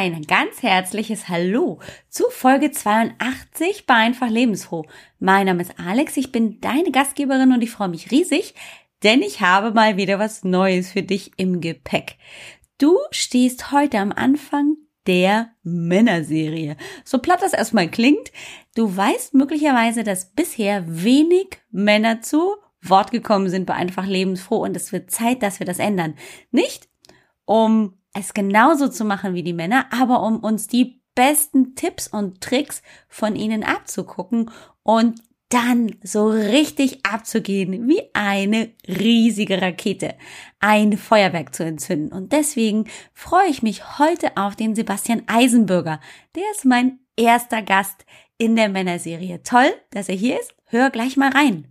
ein ganz herzliches Hallo zu Folge 82 bei Einfach Lebensfroh. Mein Name ist Alex, ich bin deine Gastgeberin und ich freue mich riesig, denn ich habe mal wieder was Neues für dich im Gepäck. Du stehst heute am Anfang der Männerserie. So platt das erstmal klingt, du weißt möglicherweise, dass bisher wenig Männer zu Wort gekommen sind bei Einfach Lebensfroh und es wird Zeit, dass wir das ändern. Nicht um es genauso zu machen wie die Männer, aber um uns die besten Tipps und Tricks von ihnen abzugucken und dann so richtig abzugehen wie eine riesige Rakete, ein Feuerwerk zu entzünden. Und deswegen freue ich mich heute auf den Sebastian Eisenbürger. Der ist mein erster Gast in der Männerserie. Toll, dass er hier ist. Hör gleich mal rein.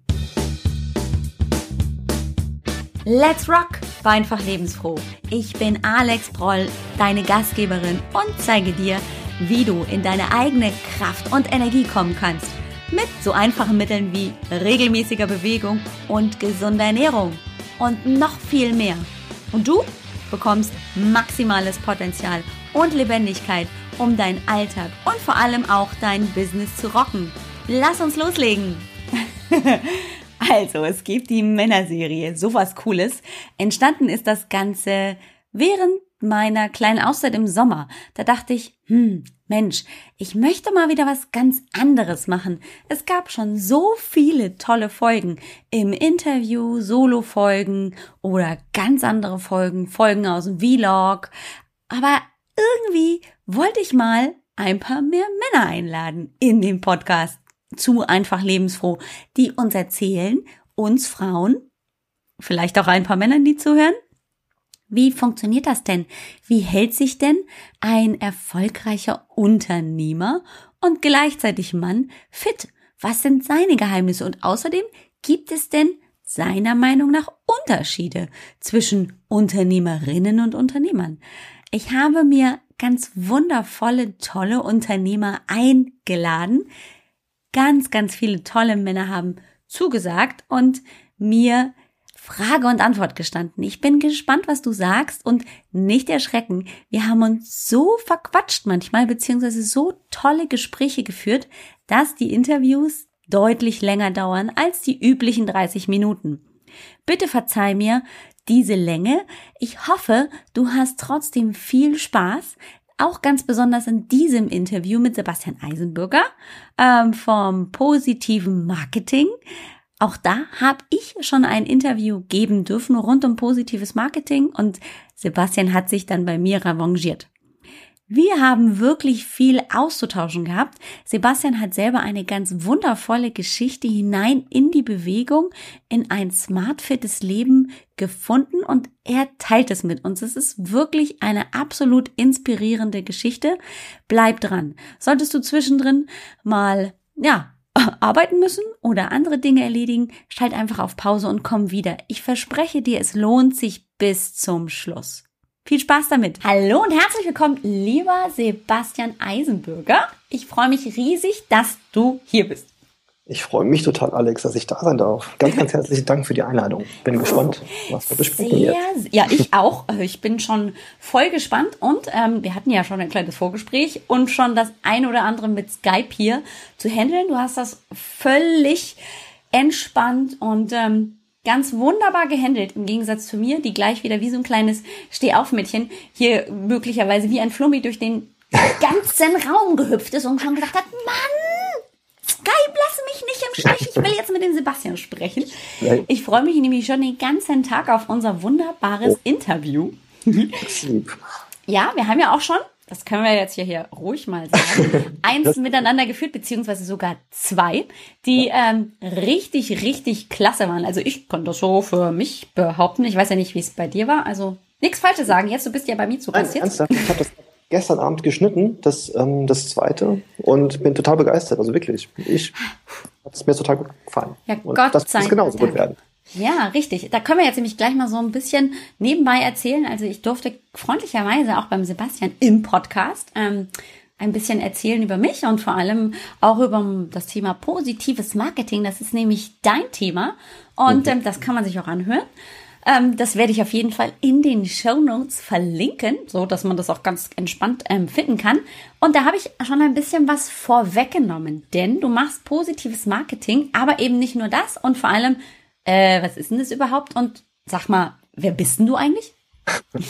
Let's rock! War einfach lebensfroh. Ich bin Alex Broll, deine Gastgeberin und zeige dir, wie du in deine eigene Kraft und Energie kommen kannst. Mit so einfachen Mitteln wie regelmäßiger Bewegung und gesunder Ernährung. Und noch viel mehr. Und du bekommst maximales Potenzial und Lebendigkeit, um deinen Alltag und vor allem auch dein Business zu rocken. Lass uns loslegen! Also, es gibt die Männerserie, sowas Cooles. Entstanden ist das Ganze während meiner kleinen Auszeit im Sommer. Da dachte ich, hm, Mensch, ich möchte mal wieder was ganz anderes machen. Es gab schon so viele tolle Folgen im Interview, Solo-Folgen oder ganz andere Folgen, Folgen aus dem Vlog. Aber irgendwie wollte ich mal ein paar mehr Männer einladen in den Podcast zu einfach lebensfroh, die uns erzählen, uns Frauen, vielleicht auch ein paar Männern, die zuhören, wie funktioniert das denn? Wie hält sich denn ein erfolgreicher Unternehmer und gleichzeitig Mann fit? Was sind seine Geheimnisse? Und außerdem gibt es denn seiner Meinung nach Unterschiede zwischen Unternehmerinnen und Unternehmern? Ich habe mir ganz wundervolle, tolle Unternehmer eingeladen, ganz, ganz viele tolle Männer haben zugesagt und mir Frage und Antwort gestanden. Ich bin gespannt, was du sagst und nicht erschrecken. Wir haben uns so verquatscht manchmal, beziehungsweise so tolle Gespräche geführt, dass die Interviews deutlich länger dauern als die üblichen 30 Minuten. Bitte verzeih mir diese Länge. Ich hoffe, du hast trotzdem viel Spaß auch ganz besonders in diesem Interview mit Sebastian Eisenbürger ähm, vom positiven Marketing. Auch da habe ich schon ein Interview geben dürfen rund um positives Marketing und Sebastian hat sich dann bei mir revanchiert. Wir haben wirklich viel auszutauschen gehabt. Sebastian hat selber eine ganz wundervolle Geschichte hinein in die Bewegung, in ein smart fittes Leben gefunden und er teilt es mit uns. Es ist wirklich eine absolut inspirierende Geschichte. Bleib dran. Solltest du zwischendrin mal, ja, arbeiten müssen oder andere Dinge erledigen, schalt einfach auf Pause und komm wieder. Ich verspreche dir, es lohnt sich bis zum Schluss. Viel Spaß damit. Hallo und herzlich willkommen, lieber Sebastian Eisenbürger. Ich freue mich riesig, dass du hier bist. Ich freue mich total, Alex, dass ich da sein darf. Ganz, ganz herzlichen Dank für die Einladung. Bin gespannt, was wir besprechen Sehr, jetzt. Ja, ich auch. Ich bin schon voll gespannt und ähm, wir hatten ja schon ein kleines Vorgespräch und schon das ein oder andere mit Skype hier zu handeln. Du hast das völlig entspannt und ähm, ganz wunderbar gehandelt, im Gegensatz zu mir, die gleich wieder wie so ein kleines Stehaufmädchen hier möglicherweise wie ein Flummi durch den ganzen Raum gehüpft ist und schon gedacht hat, Mann, Skype, lass mich nicht im Stich, ich will jetzt mit dem Sebastian sprechen. Ich freue mich nämlich schon den ganzen Tag auf unser wunderbares oh. Interview. ja, wir haben ja auch schon das können wir jetzt hier, hier ruhig mal sagen, eins miteinander geführt, beziehungsweise sogar zwei, die ähm, richtig, richtig klasse waren. Also ich konnte das so für mich behaupten. Ich weiß ja nicht, wie es bei dir war. Also nichts Falsches sagen. Jetzt, du bist ja bei mir zu Gast jetzt. Ich habe das gestern Abend geschnitten, das, ähm, das zweite, und bin total begeistert. Also wirklich, ich hat es mir total gut gefallen. Ja, und Gott das muss genauso Dank. gut werden. Ja, richtig. Da können wir jetzt nämlich gleich mal so ein bisschen nebenbei erzählen. Also ich durfte freundlicherweise auch beim Sebastian im Podcast ähm, ein bisschen erzählen über mich und vor allem auch über das Thema positives Marketing. Das ist nämlich dein Thema und mhm. ähm, das kann man sich auch anhören. Ähm, das werde ich auf jeden Fall in den Show Notes verlinken, so dass man das auch ganz entspannt ähm, finden kann. Und da habe ich schon ein bisschen was vorweggenommen, denn du machst positives Marketing, aber eben nicht nur das und vor allem, äh, was ist denn das überhaupt? Und sag mal, wer bist denn du eigentlich?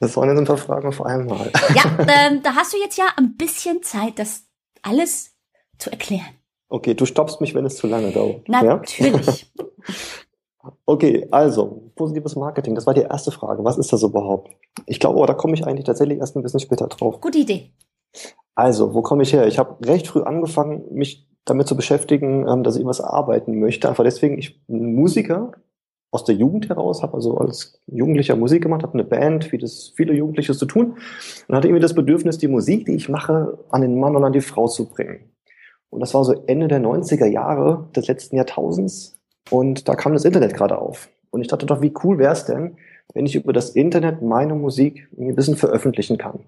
Das waren jetzt ein paar Fragen auf einmal. Ja, ähm, da hast du jetzt ja ein bisschen Zeit, das alles zu erklären. Okay, du stoppst mich, wenn es zu lange dauert. Natürlich. Ja? Okay, also positives Marketing, das war die erste Frage. Was ist das überhaupt? Ich glaube, aber da komme ich eigentlich tatsächlich erst ein bisschen später drauf. Gute Idee. Also, wo komme ich her? Ich habe recht früh angefangen, mich damit zu beschäftigen, ähm, dass ich was arbeiten möchte. Einfach deswegen, ich bin Musiker aus der Jugend heraus, habe also als Jugendlicher Musik gemacht, habe eine Band, wie das viele Jugendliche zu tun und hatte irgendwie das Bedürfnis, die Musik, die ich mache, an den Mann und an die Frau zu bringen. Und das war so Ende der 90er Jahre des letzten Jahrtausends. Und da kam das Internet gerade auf. Und ich dachte doch, wie cool wäre es denn, wenn ich über das Internet meine Musik ein bisschen veröffentlichen kann.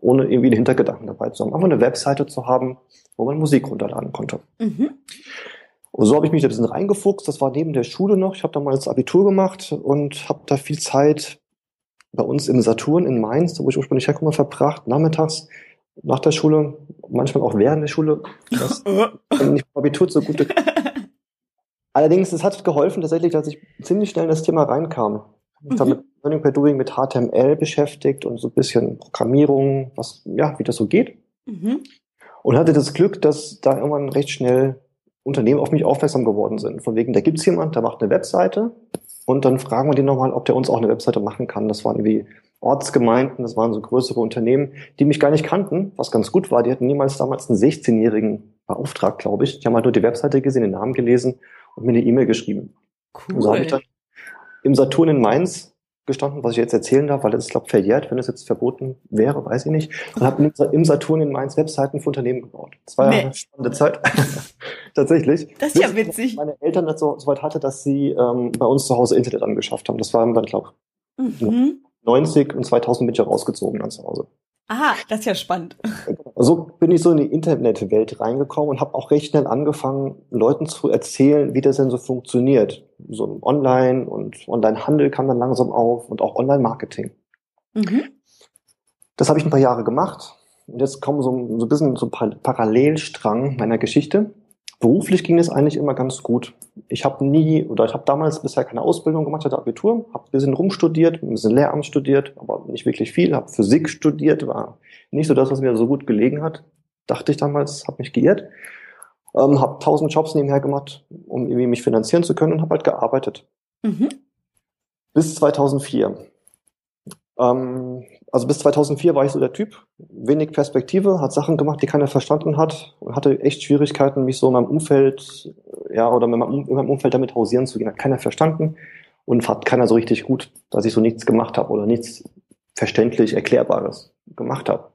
Ohne irgendwie einen Hintergedanken dabei zu haben. Einfach eine Webseite zu haben, wo man Musik runterladen konnte. Mhm. Und so habe ich mich da ein bisschen reingefuchst. Das war neben der Schule noch. Ich habe damals Abitur gemacht und habe da viel Zeit bei uns im Saturn in Mainz, wo ich ursprünglich herkomme, verbracht, nachmittags nach der Schule, manchmal auch während der Schule. Das nicht Abitur zugute. Allerdings, es hat geholfen tatsächlich, dass ich ziemlich schnell in das Thema reinkam. Mhm. mit Learning by Doing mit HTML beschäftigt und so ein bisschen Programmierung, was, ja, wie das so geht. Mhm. Und hatte das Glück, dass da irgendwann recht schnell Unternehmen auf mich aufmerksam geworden sind. Von wegen, da gibt's jemand, der macht eine Webseite und dann fragen wir den nochmal, ob der uns auch eine Webseite machen kann. Das waren irgendwie Ortsgemeinden, das waren so größere Unternehmen, die mich gar nicht kannten, was ganz gut war. Die hatten niemals damals einen 16-Jährigen beauftragt, glaube ich. Die haben halt nur die Webseite gesehen, den Namen gelesen und mir eine E-Mail geschrieben. Cool. Und so habe ich dann im Saturn in Mainz gestanden, was ich jetzt erzählen darf, weil das ist, glaube ich, verjährt, wenn es jetzt verboten wäre, weiß ich nicht. Und habe im Saturn in Mainz Webseiten für Unternehmen gebaut. Das war ja eine spannende Zeit. Tatsächlich. Das ist ja witzig. Meine Eltern das so, so weit hatte, dass sie ähm, bei uns zu Hause Internet angeschafft haben. Das war dann, glaube ich, mhm. 90 und 2000 bin ich rausgezogen dann zu Hause. Aha, das ist ja spannend. So bin ich so in die Internetwelt reingekommen und habe auch recht schnell angefangen, Leuten zu erzählen, wie das denn so funktioniert. So Online und Online-Handel kam dann langsam auf und auch Online-Marketing. Mhm. Das habe ich ein paar Jahre gemacht. Und jetzt kommen so, so ein bisschen so ein Parallelstrang meiner Geschichte. Beruflich ging es eigentlich immer ganz gut. Ich habe nie oder ich habe damals bisher keine Ausbildung gemacht, hatte Abitur, habe ein bisschen rumstudiert, ein bisschen Lehramt studiert, aber nicht wirklich viel, habe Physik studiert, war nicht so das, was mir so gut gelegen hat, dachte ich damals, habe mich geirrt. Ähm, habe tausend Jobs nebenher gemacht, um irgendwie mich finanzieren zu können und habe halt gearbeitet. Mhm. Bis 2004. Ähm, also bis 2004 war ich so der Typ, wenig Perspektive, hat Sachen gemacht, die keiner verstanden hat und hatte echt Schwierigkeiten, mich so in meinem Umfeld, ja, oder in meinem, in meinem Umfeld damit hausieren zu gehen. Hat keiner verstanden und hat keiner so richtig gut, dass ich so nichts gemacht habe oder nichts verständlich Erklärbares gemacht habe.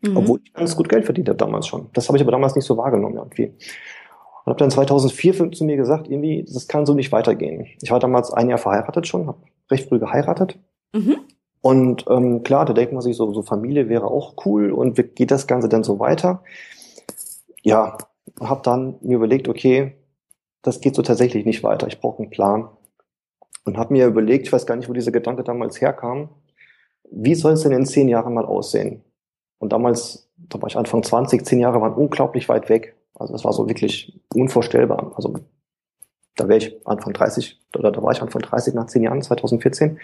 Mhm. Obwohl ich ganz gut Geld verdient habe damals schon. Das habe ich aber damals nicht so wahrgenommen irgendwie. Und habe dann 2004 zu mir gesagt, irgendwie, das kann so nicht weitergehen. Ich war damals ein Jahr verheiratet schon, habe recht früh geheiratet. Mhm. Und ähm, klar, da denkt man sich so, so Familie wäre auch cool und wie geht das Ganze dann so weiter? Ja, habe dann mir überlegt, okay, das geht so tatsächlich nicht weiter. Ich brauche einen Plan. Und habe mir überlegt, ich weiß gar nicht, wo dieser Gedanke damals herkam, wie soll es denn in zehn Jahren mal aussehen? Und damals, da war ich Anfang 20, zehn Jahre waren unglaublich weit weg. Also das war so wirklich unvorstellbar. Also da wäre ich Anfang 30, oder da war ich Anfang 30 nach zehn Jahren, 2014.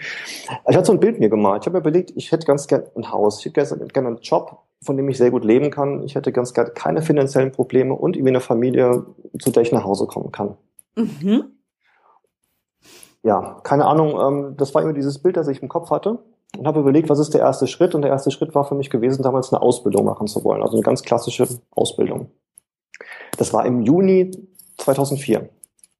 Ich hatte so ein Bild mir gemalt. Ich habe mir überlegt, ich hätte ganz gerne ein Haus, ich hätte gerne einen Job, von dem ich sehr gut leben kann. Ich hätte ganz gerne keine finanziellen Probleme und irgendwie eine Familie, zu der ich nach Hause kommen kann. Mhm. Ja, keine Ahnung, ähm, das war immer dieses Bild, das ich im Kopf hatte und habe überlegt, was ist der erste Schritt? Und der erste Schritt war für mich gewesen, damals eine Ausbildung machen zu wollen, also eine ganz klassische Ausbildung. Das war im Juni 2004.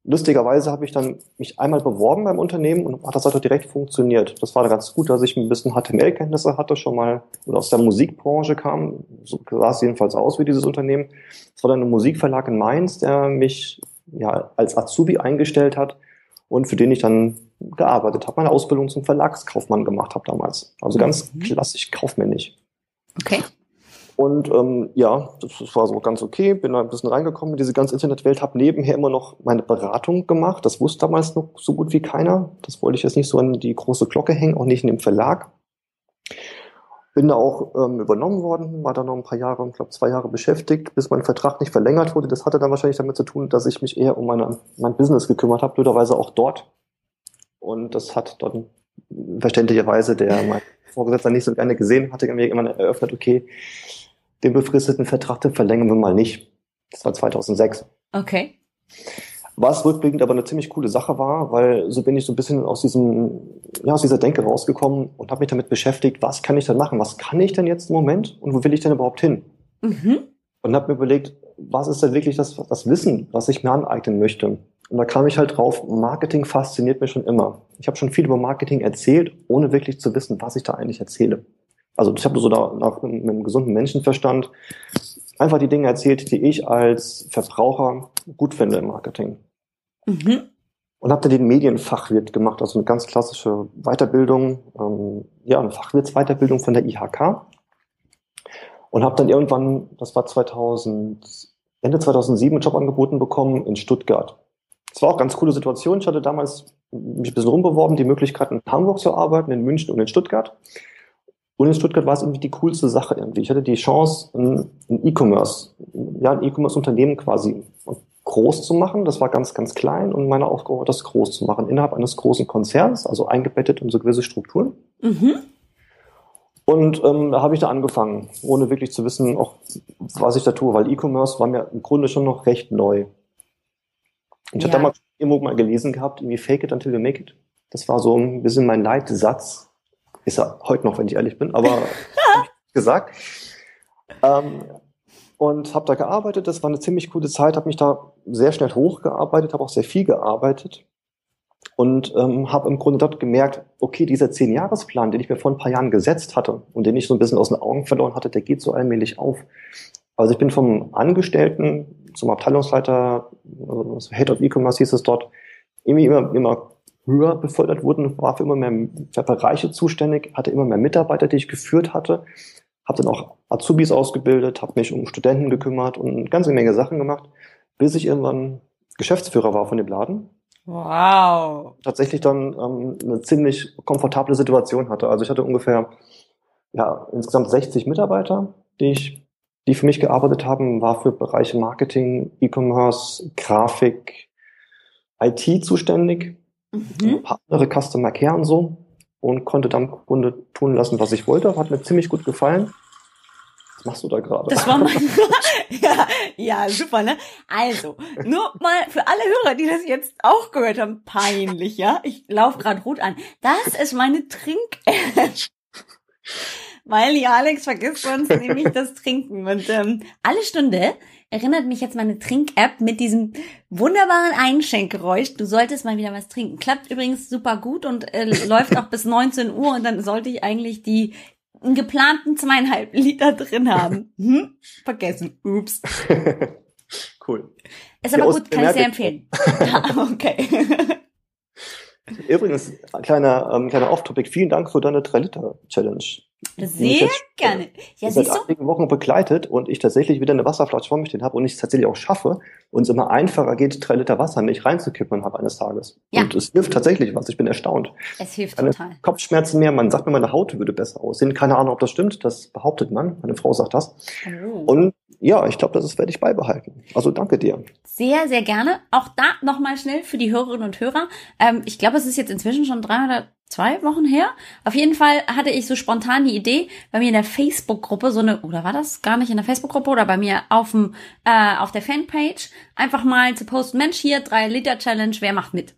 Lustigerweise habe ich dann mich einmal beworben beim Unternehmen und hat das halt direkt funktioniert. Das war ganz gut, dass ich ein bisschen HTML-Kenntnisse hatte, schon mal oder aus der Musikbranche kam. So sah es jedenfalls aus wie dieses Unternehmen. Es war dann ein Musikverlag in Mainz, der mich ja als Azubi eingestellt hat und für den ich dann gearbeitet habe, meine Ausbildung zum Verlagskaufmann gemacht habe damals. Also ganz mhm. klassisch kaufmännisch. Okay. Und ähm, ja, das, das war so ganz okay, bin da ein bisschen reingekommen in diese ganze Internetwelt, habe nebenher immer noch meine Beratung gemacht. Das wusste damals noch so gut wie keiner. Das wollte ich jetzt nicht so an die große Glocke hängen, auch nicht in dem Verlag. Bin da auch ähm, übernommen worden, war da noch ein paar Jahre, ich glaube zwei Jahre beschäftigt, bis mein Vertrag nicht verlängert wurde. Das hatte dann wahrscheinlich damit zu tun, dass ich mich eher um meine, mein Business gekümmert habe, blöderweise auch dort. Und das hat dann verständlicherweise der mein Vorgesetzter nicht so gerne gesehen, hatte mir immer eröffnet, okay, den befristeten Vertrag, den verlängern wir mal nicht. Das war 2006. Okay. Was rückblickend aber eine ziemlich coole Sache war, weil so bin ich so ein bisschen aus diesem, ja, aus dieser Denke rausgekommen und habe mich damit beschäftigt, was kann ich denn machen? Was kann ich denn jetzt im Moment und wo will ich denn überhaupt hin? Mhm. Und habe mir überlegt, was ist denn wirklich das, das Wissen, was ich mir aneignen möchte? Und da kam ich halt drauf, Marketing fasziniert mich schon immer. Ich habe schon viel über Marketing erzählt, ohne wirklich zu wissen, was ich da eigentlich erzähle. Also ich habe so da nach einem, einem gesunden Menschenverstand einfach die Dinge erzählt, die ich als Verbraucher gut finde im Marketing. Mhm. Und habe dann den Medienfachwirt gemacht, also eine ganz klassische Weiterbildung, ähm, ja, eine Fachwirtsweiterbildung von der IHK. Und habe dann irgendwann, das war 2000, Ende 2007, einen Job angeboten bekommen in Stuttgart. Es war auch eine ganz coole Situation. Ich hatte damals mich ein bisschen rumbeworben, die Möglichkeit in Hamburg zu arbeiten, in München und in Stuttgart. Und in Stuttgart war es irgendwie die coolste Sache irgendwie. Ich hatte die Chance, ein E-Commerce, ja, ein E-Commerce-Unternehmen quasi groß zu machen. Das war ganz, ganz klein und meine Aufgabe war, das groß zu machen innerhalb eines großen Konzerns, also eingebettet in so gewisse Strukturen. Mhm. Und ähm, da habe ich da angefangen, ohne wirklich zu wissen, auch was ich da tue, weil E-Commerce war mir im Grunde schon noch recht neu. Ich ja. hatte damals irgendwo mal gelesen gehabt, irgendwie fake it until you make it. Das war so ein bisschen mein Leitsatz ist er heute noch, wenn ich ehrlich bin, aber gesagt. Ähm, und habe da gearbeitet. Das war eine ziemlich coole Zeit, habe mich da sehr schnell hochgearbeitet, habe auch sehr viel gearbeitet und ähm, habe im Grunde dort gemerkt, okay, dieser Zehn-Jahres-Plan, den ich mir vor ein paar Jahren gesetzt hatte und den ich so ein bisschen aus den Augen verloren hatte, der geht so allmählich auf. Also ich bin vom Angestellten zum Abteilungsleiter, also Head of E-Commerce hieß es dort, irgendwie immer, immer höher befördert wurden, war für immer mehr für Bereiche zuständig, hatte immer mehr Mitarbeiter, die ich geführt hatte, habe dann auch Azubis ausgebildet, habe mich um Studenten gekümmert und eine ganze Menge Sachen gemacht, bis ich irgendwann Geschäftsführer war von dem Laden. Wow. Tatsächlich dann ähm, eine ziemlich komfortable Situation hatte. Also ich hatte ungefähr ja, insgesamt 60 Mitarbeiter, die ich, die für mich gearbeitet haben, war für Bereiche Marketing, E-Commerce, Grafik, IT zuständig mhm. andere Customer Care und so und konnte dann im Grunde tun lassen, was ich wollte. Hat mir ziemlich gut gefallen. Was machst du da gerade? Das war mein ja, ja, super, ne? Also, nur mal für alle Hörer, die das jetzt auch gehört haben, peinlich, ja? Ich laufe gerade rot an. Das ist meine Trink-App. Weil die Alex vergisst uns nämlich das Trinken. Und ähm, alle Stunde erinnert mich jetzt meine Trink-App mit diesem wunderbaren Einschenkgeräusch. Du solltest mal wieder was trinken. Klappt übrigens super gut und äh, läuft auch bis 19 Uhr und dann sollte ich eigentlich die geplanten zweieinhalb Liter drin haben. Hm? Vergessen. Ups. cool. Ist aber gut, kann ich sehr empfehlen. okay. Übrigens, kleiner, ähm, kleiner Off-Topic. Vielen Dank für deine 3-Liter-Challenge. Sehr gerne. Ja, seit einigen Wochen begleitet und ich tatsächlich wieder eine Wasserflasche vor mir stehen habe und ich es tatsächlich auch schaffe und es immer einfacher geht, drei Liter Wasser nicht reinzukippen habe eines Tages. Ja. Und es hilft tatsächlich was. Ich bin erstaunt. Es hilft Keine total. Kopfschmerzen mehr. Man sagt mir, meine Haut würde besser aussehen. Keine Ahnung, ob das stimmt. Das behauptet man. Meine Frau sagt das. Oh. Und ja, ich glaube, das werde ich beibehalten. Also danke dir. Sehr, sehr gerne. Auch da nochmal schnell für die Hörerinnen und Hörer. Ähm, ich glaube, es ist jetzt inzwischen schon drei oder zwei Wochen her. Auf jeden Fall hatte ich so spontan die Idee, bei mir in der Facebook-Gruppe so eine, oder war das gar nicht in der Facebook-Gruppe oder bei mir auf dem, äh, auf der Fanpage, einfach mal zu posten, Mensch, hier, drei Liter Challenge, wer macht mit?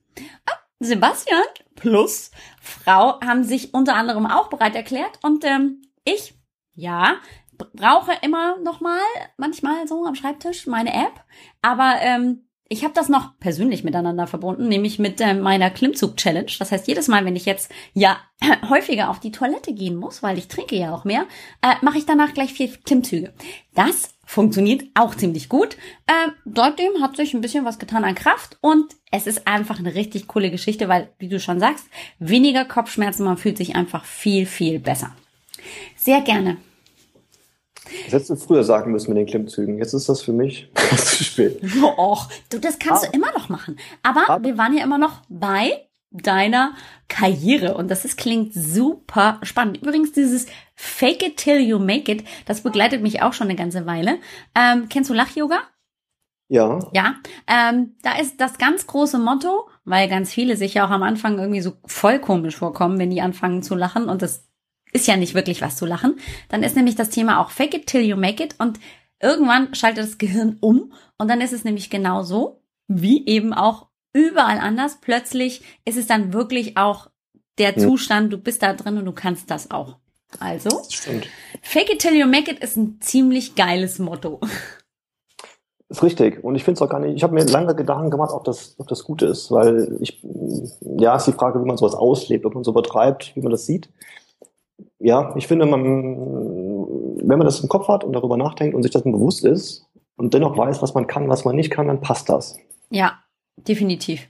Ah, Sebastian plus Frau haben sich unter anderem auch bereit erklärt und ähm, ich, ja, brauche immer noch mal manchmal so am Schreibtisch meine App, aber ähm, ich habe das noch persönlich miteinander verbunden, nämlich mit äh, meiner Klimmzug-Challenge. Das heißt, jedes Mal, wenn ich jetzt ja häufiger auf die Toilette gehen muss, weil ich trinke ja auch mehr, äh, mache ich danach gleich vier Klimmzüge. Das funktioniert auch ziemlich gut. Äh, seitdem hat sich ein bisschen was getan an Kraft und es ist einfach eine richtig coole Geschichte, weil, wie du schon sagst, weniger Kopfschmerzen, man fühlt sich einfach viel, viel besser. Sehr gerne. Das hättest du früher sagen müssen mit den Klimmzügen. Jetzt ist das für mich zu spät. Och, du, das kannst aber, du immer noch machen. Aber, aber wir waren ja immer noch bei deiner Karriere und das ist, klingt super spannend. Übrigens dieses Fake it till you make it, das begleitet mich auch schon eine ganze Weile. Ähm, kennst du Lach-Yoga? Ja. Ja, ähm, da ist das ganz große Motto, weil ganz viele sich ja auch am Anfang irgendwie so voll komisch vorkommen, wenn die anfangen zu lachen und das ist ja nicht wirklich was zu lachen. Dann ist nämlich das Thema auch Fake it till you make it und irgendwann schaltet das Gehirn um und dann ist es nämlich genau so, wie eben auch überall anders. Plötzlich ist es dann wirklich auch der Zustand, du bist da drin und du kannst das auch. Also, Fake it till you make it ist ein ziemlich geiles Motto. Ist richtig. Und ich finde es auch gar nicht, ich habe mir lange Gedanken gemacht, ob das, ob das gut ist, weil ich, ja, ist die Frage, wie man sowas auslebt, ob man so übertreibt, wie man das sieht. Ja, ich finde, man, wenn man das im Kopf hat und darüber nachdenkt und sich das bewusst ist und dennoch weiß, was man kann, was man nicht kann, dann passt das. Ja, definitiv.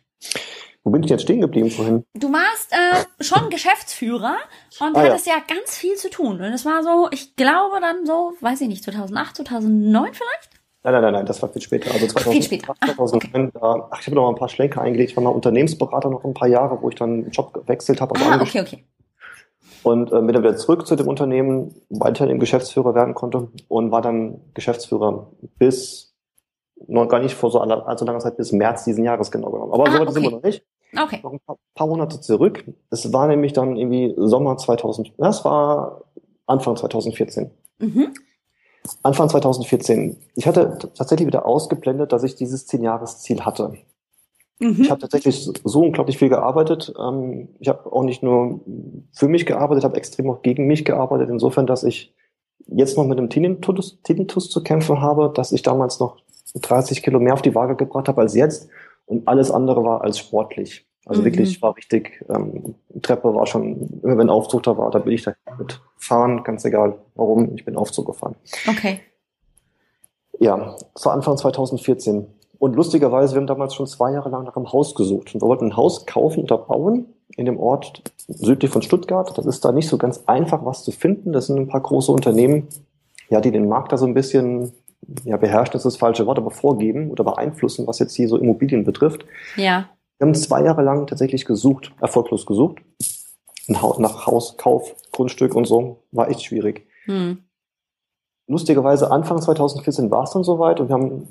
Wo bin ich jetzt stehen geblieben vorhin? Du warst äh, schon Geschäftsführer und ah, hattest ja. ja ganz viel zu tun. Und es war so, ich glaube dann so, weiß ich nicht, 2008, 2009 vielleicht? Nein, nein, nein, nein, das war viel später. Also 2008, viel später. 2009, ah, okay. ach, ich habe noch mal ein paar Schlenker eingelegt. Ich war mal Unternehmensberater noch ein paar Jahre, wo ich dann einen Job gewechselt habe. Ah, okay, okay. Und äh, bin dann wieder zurück zu dem Unternehmen, weiter im Geschäftsführer werden konnte und war dann Geschäftsführer bis noch gar nicht vor so allzu langer Zeit, bis März diesen Jahres genau genommen. Aber ah, so weit okay. sind wir noch nicht. Okay. Noch ein paar, paar Monate zurück. Es war nämlich dann irgendwie Sommer 2000, das war Anfang 2014. Mhm. Anfang 2014. Ich hatte tatsächlich wieder ausgeblendet, dass ich dieses Zehn-Jahres-Ziel hatte. Mhm. Ich habe tatsächlich so unglaublich viel gearbeitet. Ähm, ich habe auch nicht nur für mich gearbeitet, habe extrem auch gegen mich gearbeitet, insofern, dass ich jetzt noch mit einem Tinnitus, Tinnitus zu kämpfen habe, dass ich damals noch 30 Kilo mehr auf die Waage gebracht habe als jetzt und alles andere war als sportlich. Also mhm. wirklich war richtig, ähm, Treppe war schon, immer wenn Aufzug da war, da bin ich da mit fahren, ganz egal warum, ich bin Aufzug gefahren. Okay. Ja, das war Anfang 2014. Und lustigerweise, wir haben damals schon zwei Jahre lang nach einem Haus gesucht. Und wir wollten ein Haus kaufen oder bauen in dem Ort südlich von Stuttgart. Das ist da nicht so ganz einfach, was zu finden. Das sind ein paar große Unternehmen, ja, die den Markt da so ein bisschen ja, beherrschen ist das falsche Wort, aber vorgeben oder beeinflussen, was jetzt hier so Immobilien betrifft. Ja. Wir haben zwei Jahre lang tatsächlich gesucht, erfolglos gesucht. Nach Haus, Kauf, Grundstück und so. War echt schwierig. Hm. Lustigerweise, Anfang 2014 war es dann soweit und wir haben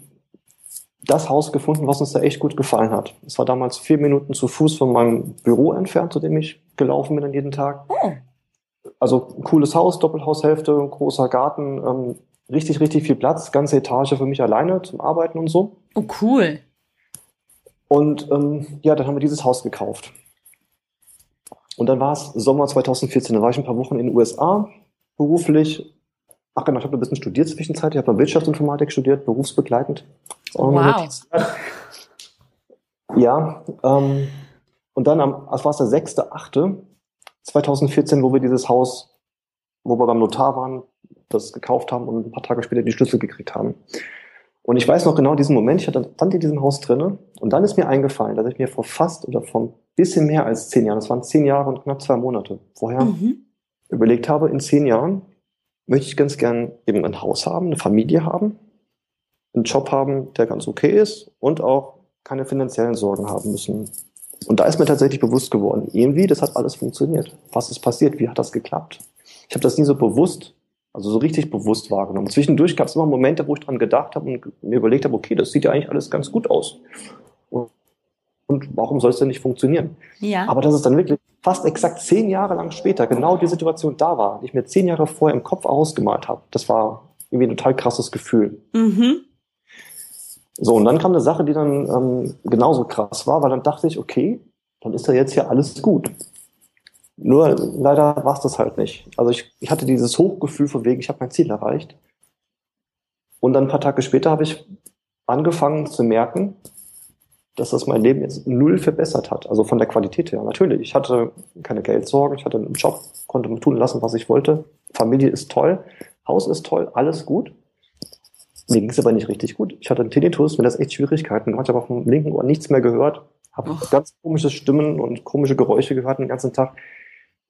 das Haus gefunden, was uns da echt gut gefallen hat. Es war damals vier Minuten zu Fuß von meinem Büro entfernt, zu dem ich gelaufen bin an jeden Tag. Oh. Also ein cooles Haus, Doppelhaushälfte, großer Garten, ähm, richtig, richtig viel Platz, ganze Etage für mich alleine zum Arbeiten und so. Oh, cool. Und ähm, ja, dann haben wir dieses Haus gekauft. Und dann war es Sommer 2014, da war ich ein paar Wochen in den USA beruflich. Ach genau, ich habe ein bisschen studiert zwischenzeit. Ich habe Wirtschaftsinformatik studiert, berufsbegleitend. Wow. Ja, ähm, und dann am, was war es, der 6.8.2014, wo wir dieses Haus, wo wir beim Notar waren, das gekauft haben und ein paar Tage später die Schlüssel gekriegt haben. Und ich weiß noch genau diesen Moment, ich hatte, stand in diesem Haus drinne und dann ist mir eingefallen, dass ich mir vor fast oder vor ein bisschen mehr als zehn Jahren, das waren zehn Jahre und knapp zwei Monate vorher, mhm. überlegt habe, in zehn Jahren möchte ich ganz gern eben ein Haus haben, eine Familie haben, einen Job haben, der ganz okay ist und auch keine finanziellen Sorgen haben müssen. Und da ist mir tatsächlich bewusst geworden, irgendwie, das hat alles funktioniert. Was ist passiert? Wie hat das geklappt? Ich habe das nie so bewusst also so richtig bewusst wahrgenommen. Zwischendurch gab es immer Momente, wo ich dran gedacht habe und mir überlegt habe, okay, das sieht ja eigentlich alles ganz gut aus. Und, und warum soll es denn nicht funktionieren? Ja. Aber dass es dann wirklich fast exakt zehn Jahre lang später genau die Situation da war, die ich mir zehn Jahre vorher im Kopf ausgemalt habe, das war irgendwie ein total krasses Gefühl. Mhm. So, und dann kam eine Sache, die dann ähm, genauso krass war, weil dann dachte ich, okay, dann ist ja jetzt hier alles gut. Nur leider war es das halt nicht. Also ich, ich hatte dieses Hochgefühl von wegen, ich habe mein Ziel erreicht. Und dann ein paar Tage später habe ich angefangen zu merken, dass das mein Leben jetzt null verbessert hat. Also von der Qualität her. Natürlich, ich hatte keine Geldsorgen, ich hatte einen Job, konnte tun lassen, was ich wollte. Familie ist toll, Haus ist toll, alles gut. Mir ging es aber nicht richtig gut. Ich hatte einen Tinnitus, mir das echt Schwierigkeiten gemacht. Ich habe auf dem linken Ohr nichts mehr gehört, habe ganz komische Stimmen und komische Geräusche gehört den ganzen Tag.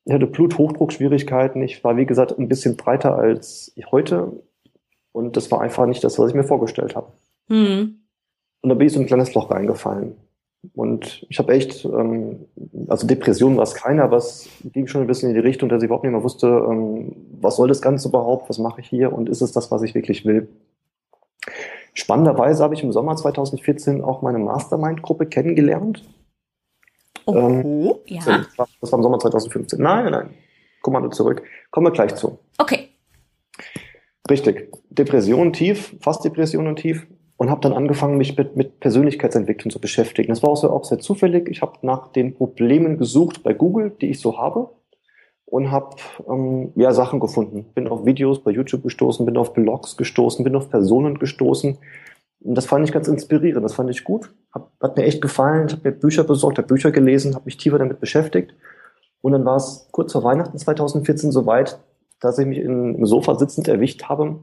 Ich hatte Bluthochdruckschwierigkeiten. Ich war, wie gesagt, ein bisschen breiter als heute. Und das war einfach nicht das, was ich mir vorgestellt habe. Mhm. Und da bin ich so ein kleines Loch reingefallen. Und ich habe echt, ähm, also Depression war es keine, aber es ging schon ein bisschen in die Richtung, dass ich überhaupt nicht mehr wusste, ähm, was soll das Ganze überhaupt, was mache ich hier und ist es das, was ich wirklich will. Spannenderweise habe ich im Sommer 2014 auch meine Mastermind-Gruppe kennengelernt. Oh, ähm, ja. Das war im Sommer 2015. Nein, nein, Kommando zurück. Kommen wir gleich zu. Okay. Richtig. Depression tief, fast Depression tief und habe dann angefangen, mich mit, mit Persönlichkeitsentwicklung zu beschäftigen. Das war auch, so, auch sehr zufällig. Ich habe nach den Problemen gesucht bei Google, die ich so habe und habe ähm, ja Sachen gefunden. Bin auf Videos bei YouTube gestoßen, bin auf Blogs gestoßen, bin auf Personen gestoßen. Und das fand ich ganz inspirierend, das fand ich gut. Hab, hat mir echt gefallen. Ich habe mir Bücher besorgt, habe Bücher gelesen, habe mich tiefer damit beschäftigt. Und dann war es kurz vor Weihnachten 2014 soweit, dass ich mich in, im Sofa sitzend erwischt habe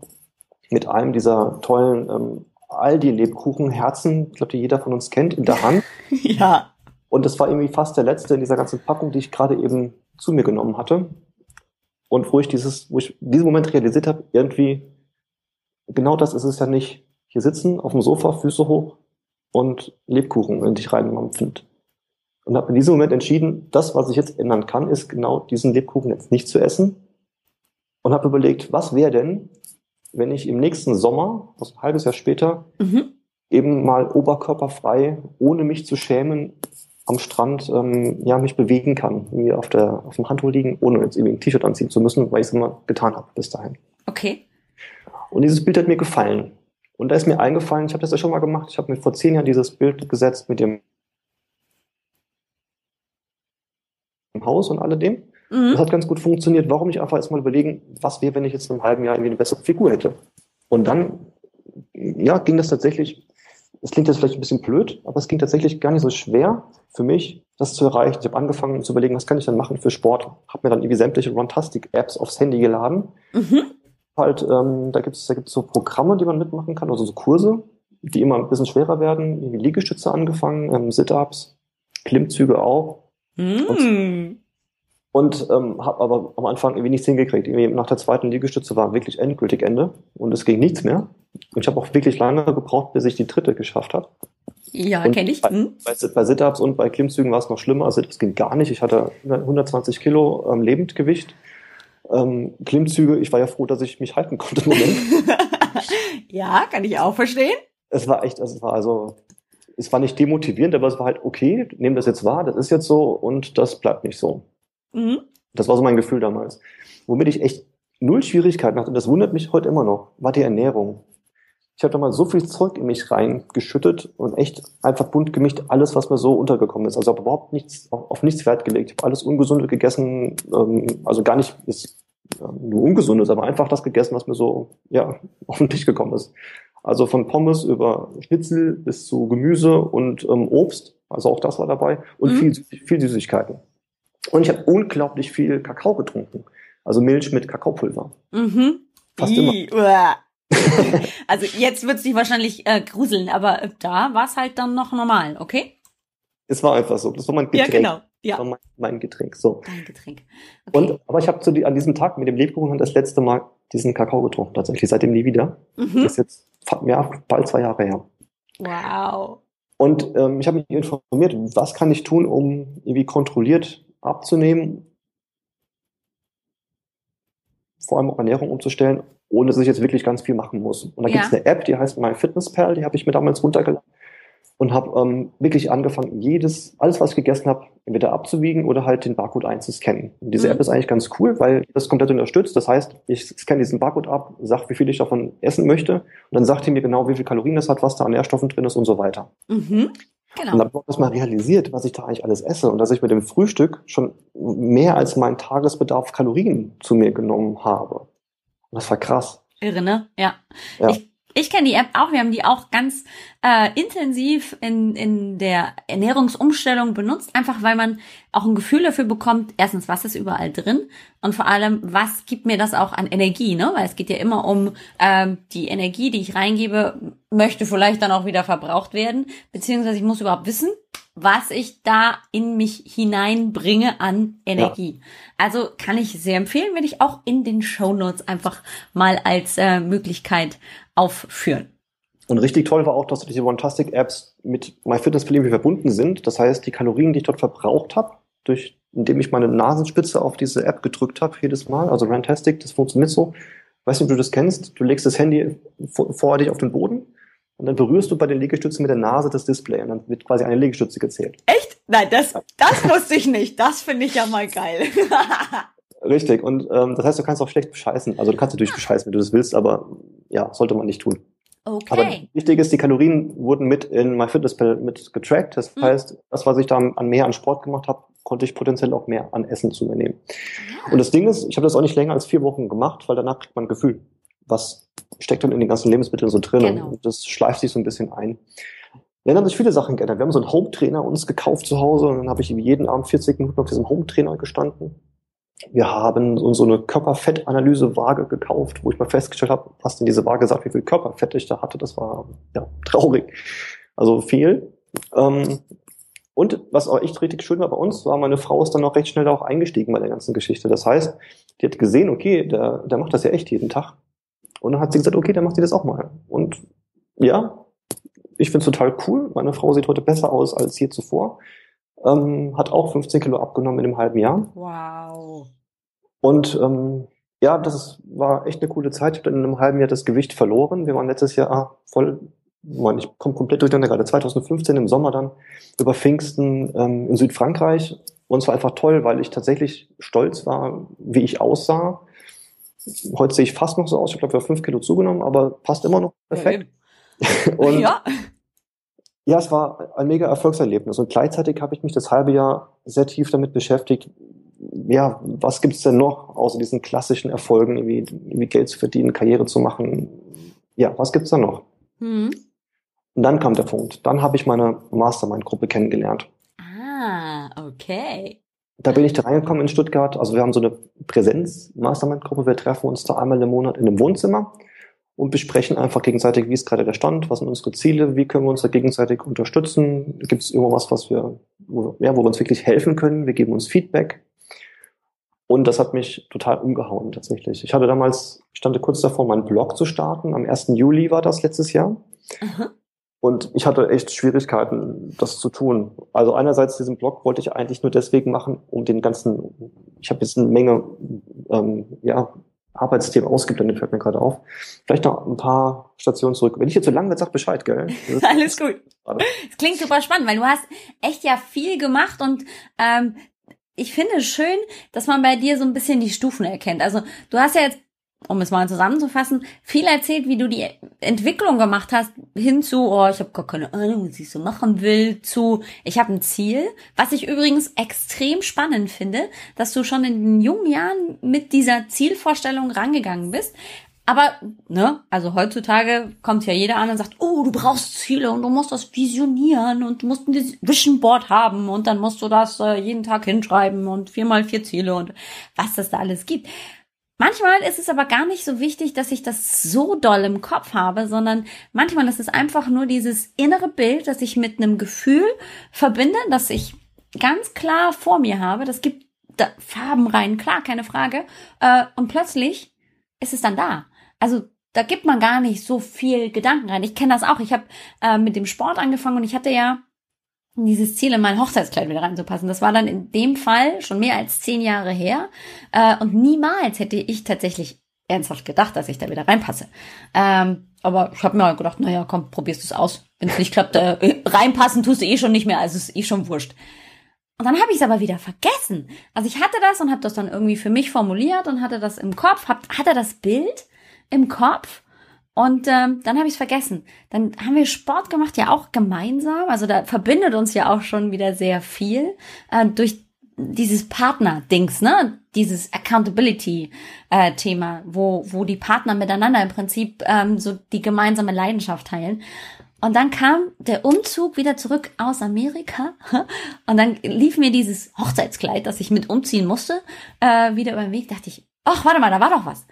mit einem dieser tollen ähm, Aldi-Lebkuchen-Herzen, ich glaube, die jeder von uns kennt, in der Hand. ja. Und das war irgendwie fast der letzte in dieser ganzen Packung, die ich gerade eben zu mir genommen hatte. Und wo ich dieses, wo ich diesen Moment realisiert habe, irgendwie, genau das ist es ja nicht. Hier sitzen, auf dem Sofa, Füße hoch und Lebkuchen in dich reinmampfend. Und habe in diesem Moment entschieden, das, was ich jetzt ändern kann, ist genau diesen Lebkuchen jetzt nicht zu essen. Und habe überlegt, was wäre denn, wenn ich im nächsten Sommer, also ein halbes Jahr später, mhm. eben mal oberkörperfrei, ohne mich zu schämen, am Strand ähm, ja mich bewegen kann, irgendwie auf der auf dem Handtuch liegen, ohne jetzt irgendwie ein T-Shirt anziehen zu müssen, weil ich es immer getan habe bis dahin. Okay. Und dieses Bild hat mir gefallen. Und da ist mir eingefallen, ich habe das ja schon mal gemacht, ich habe mir vor zehn Jahren dieses Bild gesetzt mit dem Haus und alledem. Mhm. Das hat ganz gut funktioniert. Warum nicht einfach erstmal überlegen, was wäre, wenn ich jetzt in einem halben Jahr irgendwie eine bessere Figur hätte? Und dann, ja, ging das tatsächlich, es klingt jetzt vielleicht ein bisschen blöd, aber es ging tatsächlich gar nicht so schwer für mich, das zu erreichen. Ich habe angefangen zu überlegen, was kann ich denn machen für Sport? Habe mir dann irgendwie sämtliche Runtastic-Apps aufs Handy geladen. Mhm. Halt, ähm, da gibt es da gibt's so Programme, die man mitmachen kann, also so Kurse, die immer ein bisschen schwerer werden. Irgendwie Liegestütze angefangen, ähm, Sit-Ups, Klimmzüge auch. Mhm. Und ähm, habe aber am Anfang irgendwie nichts hingekriegt. Irgendwie nach der zweiten Liegestütze war wirklich endgültig Ende und es ging nichts mehr. Und ich habe auch wirklich lange gebraucht, bis ich die dritte geschafft habe. Ja, kenne ich. Hm? Bei, bei Sit-Ups und bei Klimmzügen war es noch schlimmer. Sit-Ups ging gar nicht. Ich hatte 120 Kilo ähm, Lebendgewicht. Ähm, Klimmzüge, ich war ja froh, dass ich mich halten konnte im Moment. ja, kann ich auch verstehen. Es war echt, es war also, es war nicht demotivierend, aber es war halt okay, nehmen das jetzt wahr, das ist jetzt so und das bleibt nicht so. Mhm. Das war so mein Gefühl damals. Womit ich echt null Schwierigkeiten hatte, und das wundert mich heute immer noch, war die Ernährung. Ich habe damals so viel Zeug in mich reingeschüttet und echt einfach bunt gemischt, alles, was mir so untergekommen ist. Also habe überhaupt nichts, auf, auf nichts Wert gelegt. Ich habe alles Ungesunde gegessen, ähm, also gar nicht ist, äh, nur Ungesundes, aber einfach das gegessen, was mir so ja, auf den Tisch gekommen ist. Also von Pommes über Schnitzel bis zu Gemüse und ähm, Obst, also auch das war dabei, und mhm. viel, viel Süßigkeiten. Und ich habe unglaublich viel Kakao getrunken. Also Milch mit Kakaopulver. Mhm. Fast I, immer. also jetzt wird sich wahrscheinlich äh, gruseln, aber da war es halt dann noch normal, okay? Es war einfach so. Das war mein Getränk. Ja, genau. Ja. Das war mein, mein Getränk. So. Dein Getränk. Okay. Und, aber ich habe an diesem Tag mit dem Lebkuchen das letzte Mal diesen Kakao getrunken, tatsächlich. Seitdem nie wieder. Mhm. Das ist jetzt ja, bald zwei Jahre her. Wow. Und ähm, ich habe mich informiert, was kann ich tun, um irgendwie kontrolliert abzunehmen, vor allem auch Ernährung umzustellen, ohne dass ich jetzt wirklich ganz viel machen muss. Und da ja. gibt es eine App, die heißt MyFitnessPal, die habe ich mir damals runtergeladen und habe ähm, wirklich angefangen, jedes, alles, was ich gegessen habe, entweder abzuwiegen oder halt den Barcode einzuscannen. Und diese mhm. App ist eigentlich ganz cool, weil das komplett unterstützt. Das heißt, ich scanne diesen Barcode ab, sage, wie viel ich davon essen möchte und dann sagt er mir genau, wie viel Kalorien das hat, was da an Nährstoffen drin ist und so weiter. Mhm. Genau. Und dann habe ich das mal realisiert, was ich da eigentlich alles esse und dass ich mit dem Frühstück schon mehr als mein Tagesbedarf Kalorien zu mir genommen habe. Und das war krass. Irre, ne? Ja. ja. Ich ich kenne die App auch. Wir haben die auch ganz äh, intensiv in, in der Ernährungsumstellung benutzt, einfach weil man auch ein Gefühl dafür bekommt, erstens, was ist überall drin und vor allem, was gibt mir das auch an Energie, ne? Weil es geht ja immer um ähm, die Energie, die ich reingebe, möchte vielleicht dann auch wieder verbraucht werden, beziehungsweise ich muss überhaupt wissen, was ich da in mich hineinbringe an Energie. Ja. Also kann ich sehr empfehlen, wenn ich auch in den Show Notes einfach mal als äh, Möglichkeit aufführen. Und richtig toll war auch, dass diese One-Tastic-Apps mit MyFitnessPal verbunden sind. Das heißt, die Kalorien, die ich dort verbraucht habe, durch, indem ich meine Nasenspitze auf diese App gedrückt habe, jedes Mal, also Rantastic, das funktioniert so. Weißt du, ob du das kennst? Du legst das Handy vor, vor dich auf den Boden und dann berührst du bei den Liegestützen mit der Nase das Display und dann wird quasi eine Liegestütze gezählt. Echt? Nein, das, das wusste ich nicht. Das finde ich ja mal geil. Richtig. Und ähm, das heißt, du kannst auch schlecht bescheißen. Also du kannst natürlich bescheißen, wenn du das willst, aber ja, sollte man nicht tun. Okay. Aber wichtig ist, die Kalorien wurden mit in MyFitnessPal mit getrackt. Das mhm. heißt, das, was ich da an mehr an Sport gemacht habe, konnte ich potenziell auch mehr an Essen zu mir nehmen. Ja. Und das Ding ist, ich habe das auch nicht länger als vier Wochen gemacht, weil danach kriegt man ein Gefühl, was steckt dann in den ganzen Lebensmitteln so drin. Genau. Und das schleift sich so ein bisschen ein. Dann haben sich viele Sachen geändert. Wir haben so einen Home-Trainer uns gekauft zu Hause und dann habe ich jeden Abend 40 Minuten auf diesem Home-Trainer gestanden. Wir haben so eine Körperfettanalyse-Waage gekauft, wo ich mal festgestellt habe, was denn diese Waage sagt, wie viel Körperfett ich da hatte. Das war ja traurig. Also viel. Ähm, und was auch echt richtig schön war bei uns, war, meine Frau ist dann auch recht schnell da auch eingestiegen bei der ganzen Geschichte. Das heißt, die hat gesehen, okay, der, der macht das ja echt jeden Tag. Und dann hat sie gesagt, okay, dann macht sie das auch mal. Und ja, ich finde es total cool. Meine Frau sieht heute besser aus als je zuvor. Ähm, hat auch 15 Kilo abgenommen in einem halben Jahr. Wow. Und ähm, ja, das war echt eine coole Zeit. Ich habe in einem halben Jahr das Gewicht verloren. Wir waren letztes Jahr voll, Mann, ich komme komplett durcheinander gerade, 2015 im Sommer dann über Pfingsten ähm, in Südfrankreich. Und es war einfach toll, weil ich tatsächlich stolz war, wie ich aussah. Heute sehe ich fast noch so aus. Ich glaube, wir haben fünf Kilo zugenommen, aber passt immer noch perfekt. Und ja. Ja, es war ein mega Erfolgserlebnis und gleichzeitig habe ich mich das halbe Jahr sehr tief damit beschäftigt, ja, was gibt's denn noch außer diesen klassischen Erfolgen, wie, wie Geld zu verdienen, Karriere zu machen? Ja, was gibt's da noch? Mhm. Und dann kam der Punkt. Dann habe ich meine Mastermind-Gruppe kennengelernt. Ah, okay. Da bin ich da reingekommen in Stuttgart. Also wir haben so eine Präsenz-Mastermind-Gruppe. Wir treffen uns da einmal im Monat in einem Wohnzimmer und besprechen einfach gegenseitig, wie ist gerade der Stand, was sind unsere Ziele, wie können wir uns da gegenseitig unterstützen, gibt es irgendwas, was wir, wo, ja, wo wir uns wirklich helfen können, wir geben uns Feedback. Und das hat mich total umgehauen tatsächlich. Ich hatte damals, ich stand kurz davor, meinen Blog zu starten. Am 1. Juli war das letztes Jahr. Aha. Und ich hatte echt Schwierigkeiten, das zu tun. Also einerseits diesen Blog wollte ich eigentlich nur deswegen machen, um den ganzen, ich habe jetzt eine Menge ähm, ja, Arbeitsthemen ausgibt, dann fällt mir gerade auf. Vielleicht noch ein paar Stationen zurück. Wenn ich jetzt so lange wird, sag Bescheid, gell? Alles gut. Es klingt super spannend, weil du hast echt ja viel gemacht und ähm, ich finde es schön, dass man bei dir so ein bisschen die Stufen erkennt. Also du hast ja jetzt um es mal zusammenzufassen, viel erzählt, wie du die Entwicklung gemacht hast, hin zu, oh, ich habe gar keine Ahnung, was ich so machen will, zu, ich habe ein Ziel. Was ich übrigens extrem spannend finde, dass du schon in den jungen Jahren mit dieser Zielvorstellung rangegangen bist. Aber, ne, also heutzutage kommt ja jeder an und sagt, oh, du brauchst Ziele und du musst das visionieren und du musst ein Vision Board haben und dann musst du das äh, jeden Tag hinschreiben und viermal vier Ziele und was das da alles gibt. Manchmal ist es aber gar nicht so wichtig, dass ich das so doll im Kopf habe, sondern manchmal ist es einfach nur dieses innere Bild, das ich mit einem Gefühl verbinde, das ich ganz klar vor mir habe. Das gibt da Farben rein, klar, keine Frage. Äh, und plötzlich ist es dann da. Also da gibt man gar nicht so viel Gedanken rein. Ich kenne das auch. Ich habe äh, mit dem Sport angefangen und ich hatte ja dieses Ziel in mein Hochzeitskleid wieder reinzupassen. Das war dann in dem Fall schon mehr als zehn Jahre her. Äh, und niemals hätte ich tatsächlich ernsthaft gedacht, dass ich da wieder reinpasse. Ähm, aber ich habe mir halt gedacht, naja, komm, probierst du es aus. Wenn es nicht klappt, äh, reinpassen tust du eh schon nicht mehr, also ist eh schon wurscht. Und dann habe ich es aber wieder vergessen. Also ich hatte das und habe das dann irgendwie für mich formuliert und hatte das im Kopf, hab, hatte das Bild im Kopf und ähm, dann habe ich es vergessen. Dann haben wir Sport gemacht, ja auch gemeinsam. Also da verbindet uns ja auch schon wieder sehr viel äh, durch dieses Partner-Dings, ne? Dieses Accountability-Thema, äh, wo, wo die Partner miteinander im Prinzip ähm, so die gemeinsame Leidenschaft teilen. Und dann kam der Umzug wieder zurück aus Amerika und dann lief mir dieses Hochzeitskleid, das ich mit umziehen musste, äh, wieder über den Weg. Dachte ich, ach, warte mal, da war doch was.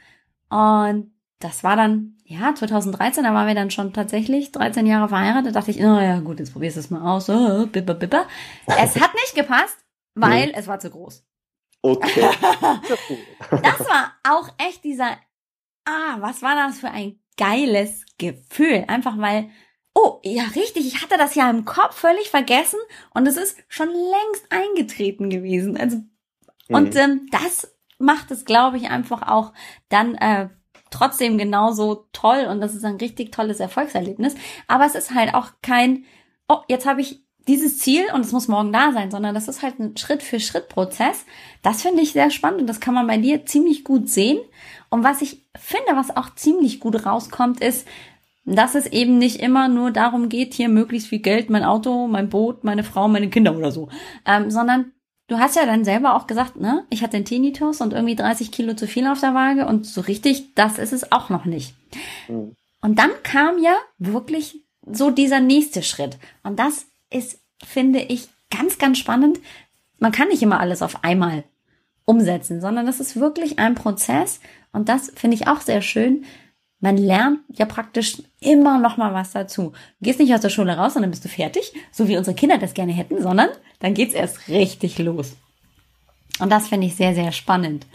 Und das war dann, ja, 2013, da waren wir dann schon tatsächlich 13 Jahre verheiratet. Da dachte ich, oh ja, gut, jetzt probierst du es mal aus. Oh, bipper, bipper. Es hat nicht gepasst, weil nee. es war zu groß. Okay. das war auch echt dieser, ah, was war das für ein geiles Gefühl. Einfach weil, oh, ja, richtig, ich hatte das ja im Kopf völlig vergessen und es ist schon längst eingetreten gewesen. Also, mhm. und ähm, das macht es, glaube ich, einfach auch dann äh, trotzdem genauso toll und das ist ein richtig tolles Erfolgserlebnis. Aber es ist halt auch kein, oh, jetzt habe ich dieses Ziel und es muss morgen da sein, sondern das ist halt ein Schritt-für-Schritt-Prozess. Das finde ich sehr spannend und das kann man bei dir ziemlich gut sehen. Und was ich finde, was auch ziemlich gut rauskommt, ist, dass es eben nicht immer nur darum geht, hier möglichst viel Geld, mein Auto, mein Boot, meine Frau, meine Kinder oder so, ähm, sondern du hast ja dann selber auch gesagt, ne, ich hatte den Tinnitus und irgendwie 30 Kilo zu viel auf der Waage und so richtig, das ist es auch noch nicht. Mhm. Und dann kam ja wirklich so dieser nächste Schritt. Und das ist, finde ich, ganz, ganz spannend. Man kann nicht immer alles auf einmal umsetzen, sondern das ist wirklich ein Prozess. Und das finde ich auch sehr schön. Man lernt ja praktisch immer noch mal was dazu. Du gehst nicht aus der Schule raus und dann bist du fertig, so wie unsere Kinder das gerne hätten, sondern dann geht's erst richtig los. Und das finde ich sehr, sehr spannend.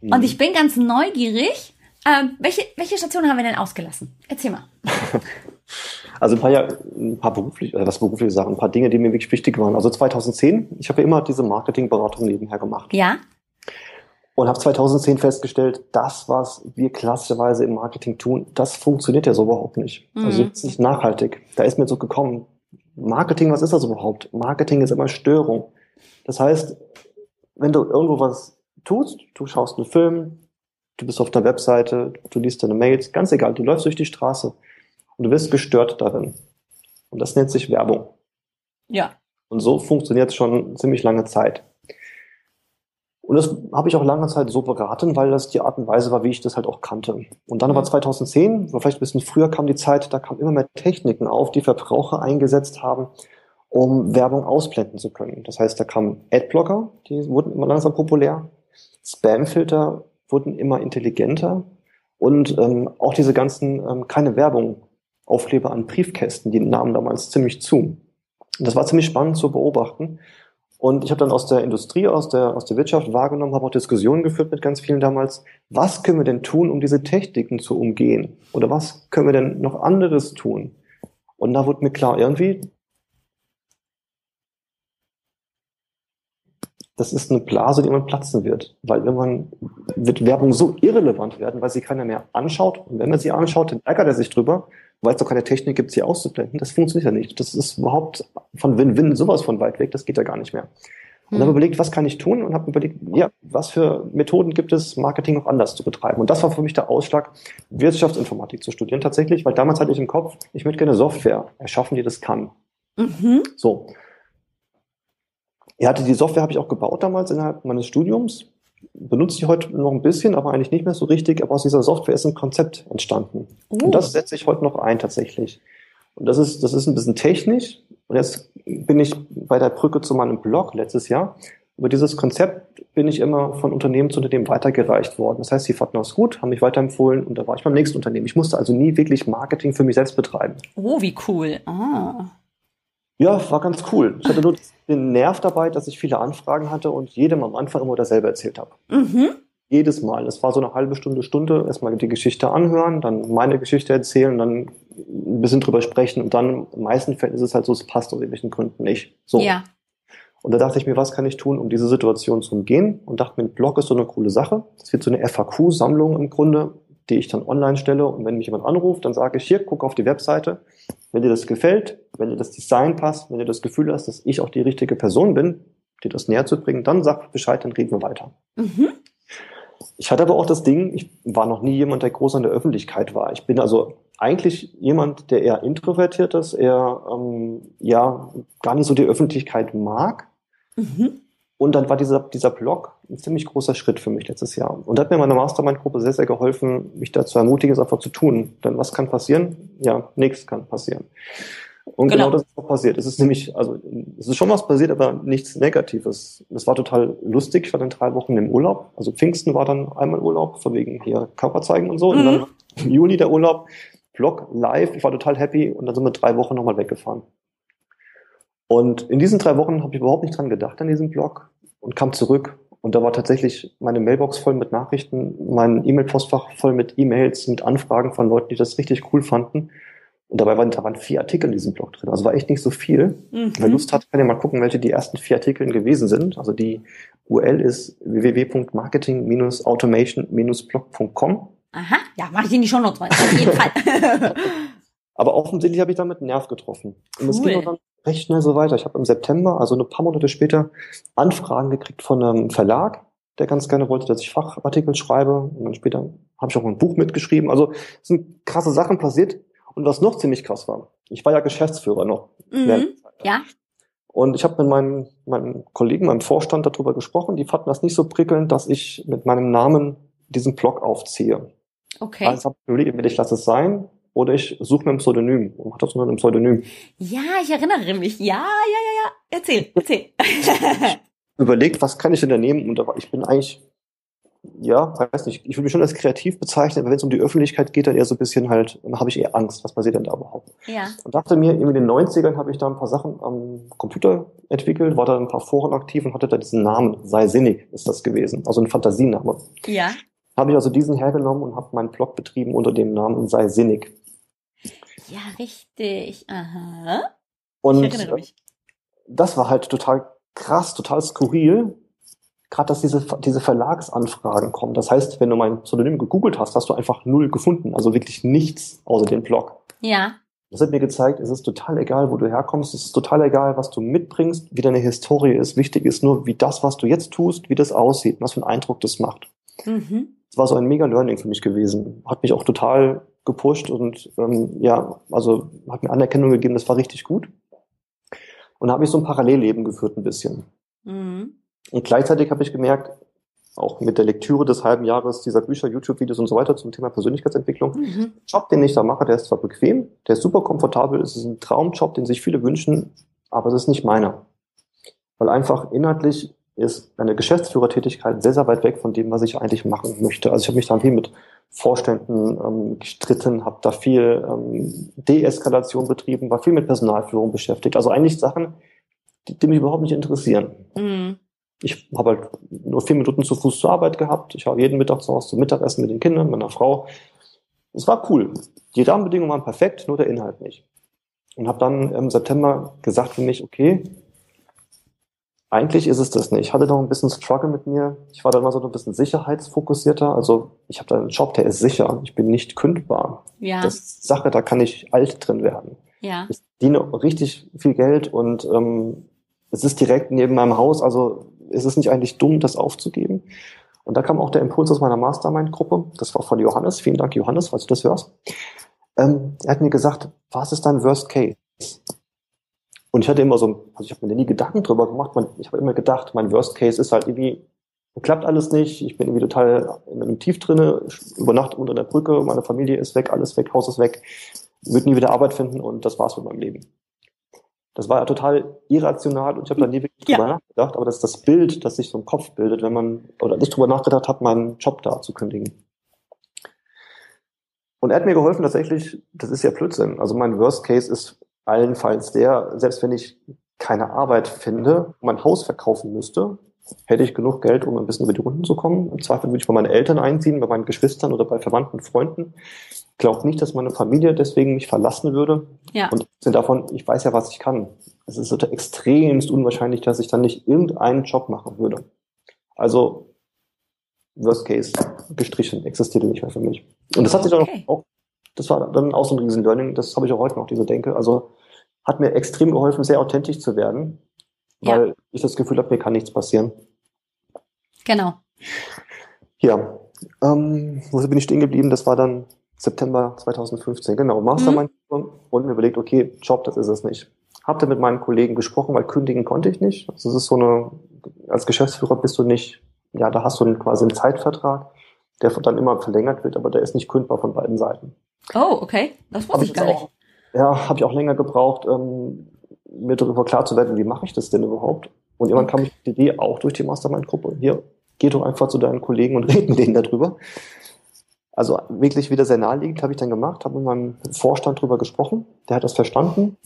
Mhm. Und ich bin ganz neugierig. Ähm, welche, welche Station haben wir denn ausgelassen? Erzähl mal. Also ein paar, ja, ein paar berufliche, äh, was berufliche Sachen, ein paar Dinge, die mir wirklich wichtig waren. Also 2010, ich habe ja immer diese Marketingberatung nebenher gemacht. Ja. Und habe 2010 festgestellt, das, was wir klassischerweise im Marketing tun, das funktioniert ja so überhaupt nicht. Mhm. Also ist nicht nachhaltig. Da ist mir so gekommen, Marketing, was ist das überhaupt? Marketing ist immer Störung. Das heißt, wenn du irgendwo was tust, du schaust einen Film, du bist auf der Webseite, du liest deine Mails, ganz egal, du läufst durch die Straße und du wirst gestört darin. Und das nennt sich Werbung. Ja. Und so funktioniert es schon ziemlich lange Zeit. Und das habe ich auch lange Zeit so beraten, weil das die Art und Weise war, wie ich das halt auch kannte. Und dann war 2010, oder vielleicht ein bisschen früher kam die Zeit, da kamen immer mehr Techniken auf, die Verbraucher eingesetzt haben, um Werbung ausblenden zu können. Das heißt, da kamen Adblocker, die wurden immer langsam populär. Spamfilter wurden immer intelligenter. Und ähm, auch diese ganzen ähm, keine Werbung Aufkleber an Briefkästen, die nahmen damals ziemlich zu. Und das war ziemlich spannend zu beobachten. Und ich habe dann aus der Industrie, aus der, aus der Wirtschaft wahrgenommen, habe auch Diskussionen geführt mit ganz vielen damals. Was können wir denn tun, um diese Techniken zu umgehen? Oder was können wir denn noch anderes tun? Und da wurde mir klar, irgendwie, das ist eine Blase, die man platzen wird. Weil man, wird Werbung so irrelevant werden, weil sie keiner mehr anschaut. Und wenn man sie anschaut, dann ärgert er sich drüber weil es doch keine Technik gibt, sie auszublenden. Das funktioniert ja nicht. Das ist überhaupt von Win-Win sowas von weit weg. Das geht ja gar nicht mehr. Und hm. habe überlegt, was kann ich tun und habe überlegt, ja, was für Methoden gibt es, Marketing noch anders zu betreiben. Und das war für mich der Ausschlag, Wirtschaftsinformatik zu studieren tatsächlich, weil damals hatte ich im Kopf, ich möchte gerne Software erschaffen, die das kann. Mhm. So. Ja, die Software habe ich auch gebaut damals innerhalb meines Studiums benutze ich heute noch ein bisschen, aber eigentlich nicht mehr so richtig. Aber aus dieser Software ist ein Konzept entstanden. Uh. Und das setze ich heute noch ein tatsächlich. Und das ist, das ist ein bisschen technisch. Und jetzt bin ich bei der Brücke zu meinem Blog letztes Jahr. Über dieses Konzept bin ich immer von Unternehmen zu Unternehmen weitergereicht worden. Das heißt, sie fanden das gut, haben mich weiterempfohlen und da war ich beim nächsten Unternehmen. Ich musste also nie wirklich Marketing für mich selbst betreiben. Oh, wie cool. Ah. Ja, war ganz cool. Ich hatte nur den Nerv dabei, dass ich viele Anfragen hatte und jedem am Anfang immer dasselbe erzählt habe. Mhm. Jedes Mal. Es war so eine halbe Stunde, Stunde, erstmal die Geschichte anhören, dann meine Geschichte erzählen, dann ein bisschen drüber sprechen und dann in meisten Fällen ist es halt so, es passt aus irgendwelchen Gründen nicht. So. Ja. Und da dachte ich mir, was kann ich tun, um diese Situation zu umgehen? Und dachte mir, ein Blog ist so eine coole Sache. Das wird so eine FAQ-Sammlung im Grunde, die ich dann online stelle. Und wenn mich jemand anruft, dann sage ich, hier, guck auf die Webseite. Wenn dir das gefällt, wenn dir das Design passt, wenn dir das Gefühl hast, dass ich auch die richtige Person bin, dir das näher zu bringen, dann sag Bescheid, dann reden wir weiter. Mhm. Ich hatte aber auch das Ding, ich war noch nie jemand, der groß an der Öffentlichkeit war. Ich bin also eigentlich jemand, der eher introvertiert ist, eher ähm, ja gar nicht so die Öffentlichkeit mag. Mhm. Und dann war dieser, dieser Blog ein ziemlich großer Schritt für mich letztes Jahr. Und da hat mir meine Mastermind-Gruppe sehr, sehr geholfen, mich dazu ermutigen, es einfach zu tun. Denn was kann passieren? Ja, nichts kann passieren. Und genau. genau das ist auch passiert. Es ist nämlich, also es ist schon was passiert, aber nichts Negatives. Es war total lustig. Ich war dann drei Wochen im Urlaub. Also Pfingsten war dann einmal Urlaub, von wegen hier Körper zeigen und so. Mhm. Und dann im Juli der Urlaub, Vlog live. Ich war total happy und dann sind wir drei Wochen nochmal weggefahren. Und in diesen drei Wochen habe ich überhaupt nicht dran gedacht an diesem Blog und kam zurück. Und da war tatsächlich meine Mailbox voll mit Nachrichten, mein E-Mail-Postfach voll mit E-Mails, mit Anfragen von Leuten, die das richtig cool fanden. Und dabei waren, da waren vier Artikel in diesem Blog drin. Also war echt nicht so viel. Mhm. Wer Lust hat, kann ja mal gucken, welche die ersten vier Artikel gewesen sind. Also die URL ist www.marketing-automation-blog.com. Aha, ja, mache ich in die Show Notes rein, auf jeden Fall. Aber offensichtlich habe ich damit einen Nerv getroffen. Und es ging dann recht schnell so weiter. Ich habe im September, also ein paar Monate später, Anfragen gekriegt von einem Verlag, der ganz gerne wollte, dass ich Fachartikel schreibe. Und dann später habe ich auch ein Buch mitgeschrieben. Also es sind krasse Sachen passiert. Und was noch ziemlich krass war, ich war ja Geschäftsführer noch. Mhm. Ja. Und ich habe mit meinen, meinen Kollegen, meinem Vorstand darüber gesprochen. Die fanden das nicht so prickelnd, dass ich mit meinem Namen diesen Blog aufziehe. Okay. Also habe ich überlegt, ich lasse es sein oder ich suche mir ein Pseudonym und mache das unter einem Pseudonym. Ja, ich erinnere mich. Ja, ja, ja, ja. Erzähl, erzähl. Überlegt, was kann ich denn da nehmen? Und ich bin eigentlich ja, weiß nicht, ich würde mich schon als kreativ bezeichnen, aber wenn es um die Öffentlichkeit geht, dann eher so ein bisschen halt, dann habe ich eher Angst, was passiert denn da überhaupt? Ja. Und dachte mir, in den 90ern habe ich da ein paar Sachen am Computer entwickelt, war da ein paar Foren aktiv und hatte da diesen Namen, sei sinnig ist das gewesen, also ein Fantasiename. Ja. Habe ich also diesen hergenommen und habe meinen Blog betrieben unter dem Namen sei sinnig. Ja, richtig. Aha. Und ich erinnere mich. das war halt total krass, total skurril, gerade, dass diese, diese Verlagsanfragen kommen. Das heißt, wenn du mein Pseudonym gegoogelt hast, hast du einfach null gefunden. Also wirklich nichts außer den Blog. Ja. Das hat mir gezeigt, es ist total egal, wo du herkommst. Es ist total egal, was du mitbringst, wie deine Historie ist. Wichtig ist nur, wie das, was du jetzt tust, wie das aussieht, was für einen Eindruck das macht. Mhm. Das war so ein mega Learning für mich gewesen. Hat mich auch total gepusht und ähm, ja, also hat mir Anerkennung gegeben, das war richtig gut. Und da habe ich so ein Parallelleben geführt ein bisschen. Mhm. Und gleichzeitig habe ich gemerkt, auch mit der Lektüre des halben Jahres dieser Bücher, YouTube-Videos und so weiter zum Thema Persönlichkeitsentwicklung. Mhm. Job, den ich da mache, der ist zwar bequem, der ist super komfortabel, es ist ein Traumjob, den sich viele wünschen, aber es ist nicht meiner. Weil einfach inhaltlich ist eine Geschäftsführertätigkeit sehr, sehr weit weg von dem, was ich eigentlich machen möchte. Also ich habe mich da viel mit Vorständen ähm, gestritten, habe da viel ähm, Deeskalation betrieben, war viel mit Personalführung beschäftigt. Also eigentlich Sachen, die, die mich überhaupt nicht interessieren. Mhm ich habe halt nur vier Minuten zu Fuß zur Arbeit gehabt. Ich war jeden Mittag zu Hause zum Mittagessen mit den Kindern, meiner Frau. Es war cool. Die Rahmenbedingungen waren perfekt, nur der Inhalt nicht. Und habe dann im September gesagt für mich, okay, eigentlich ist es das nicht. Ich hatte noch ein bisschen Struggle mit mir. Ich war dann mal so ein bisschen sicherheitsfokussierter. Also ich habe da einen Job, der ist sicher. Ich bin nicht kündbar. Ja. Das ist Sache, da kann ich alt drin werden. Ja. Ich diene richtig viel Geld und ähm, es ist direkt neben meinem Haus. Also ist es nicht eigentlich dumm, das aufzugeben? Und da kam auch der Impuls aus meiner Mastermind-Gruppe. Das war von Johannes. Vielen Dank, Johannes, falls du das hörst. Ähm, er hat mir gesagt, was ist dein Worst Case? Und ich hatte immer so, also ich habe mir nie Gedanken drüber gemacht. Ich habe immer gedacht, mein Worst Case ist halt irgendwie, klappt alles nicht. Ich bin irgendwie total in einem Tief drinne, übernachte unter der Brücke, meine Familie ist weg, alles weg, Haus ist weg, würde nie wieder Arbeit finden und das war's mit meinem Leben. Das war ja total irrational und ich habe da nie wirklich drüber ja. nachgedacht, aber das ist das Bild, das sich so im Kopf bildet, wenn man oder nicht drüber nachgedacht hat, meinen Job da zu kündigen. Und er hat mir geholfen, tatsächlich, das ist ja Blödsinn. Also mein Worst Case ist allenfalls der, selbst wenn ich keine Arbeit finde, mein Haus verkaufen müsste, hätte ich genug Geld, um ein bisschen über die Runden zu kommen. Im Zweifel würde ich bei meinen Eltern einziehen, bei meinen Geschwistern oder bei Verwandten, Freunden glaube nicht, dass meine Familie deswegen mich verlassen würde. Ja. Und davon, ich weiß ja, was ich kann. Es ist extremst unwahrscheinlich, dass ich dann nicht irgendeinen Job machen würde. Also, Worst Case, gestrichen, existierte nicht mehr für mich. Und das hat sich dann okay. auch, das war dann auch so ein riesen Learning, das habe ich auch heute noch, diese Denke. Also, hat mir extrem geholfen, sehr authentisch zu werden, weil ja. ich das Gefühl habe, mir kann nichts passieren. Genau. Ja, ähm, wo bin ich stehen geblieben? Das war dann September 2015, genau, Mastermind mhm. und mir überlegt, okay, Job, das ist es nicht. Hab dann mit meinen Kollegen gesprochen, weil kündigen konnte ich nicht. Also es ist so eine, als Geschäftsführer bist du nicht, ja, da hast du quasi einen Zeitvertrag, der dann immer verlängert wird, aber der ist nicht kündbar von beiden Seiten. Oh, okay. Das wusste ich gar nicht. Ja, habe ich auch länger gebraucht, ähm, mir darüber klar zu werden, wie mache ich das denn überhaupt? Und irgendwann kam ich die Idee auch durch die Mastermind-Gruppe. Hier, geh doch einfach zu deinen Kollegen und red mit denen darüber. Also wirklich wieder sehr naheliegend, habe ich dann gemacht, habe mit meinem Vorstand drüber gesprochen. Der hat das verstanden,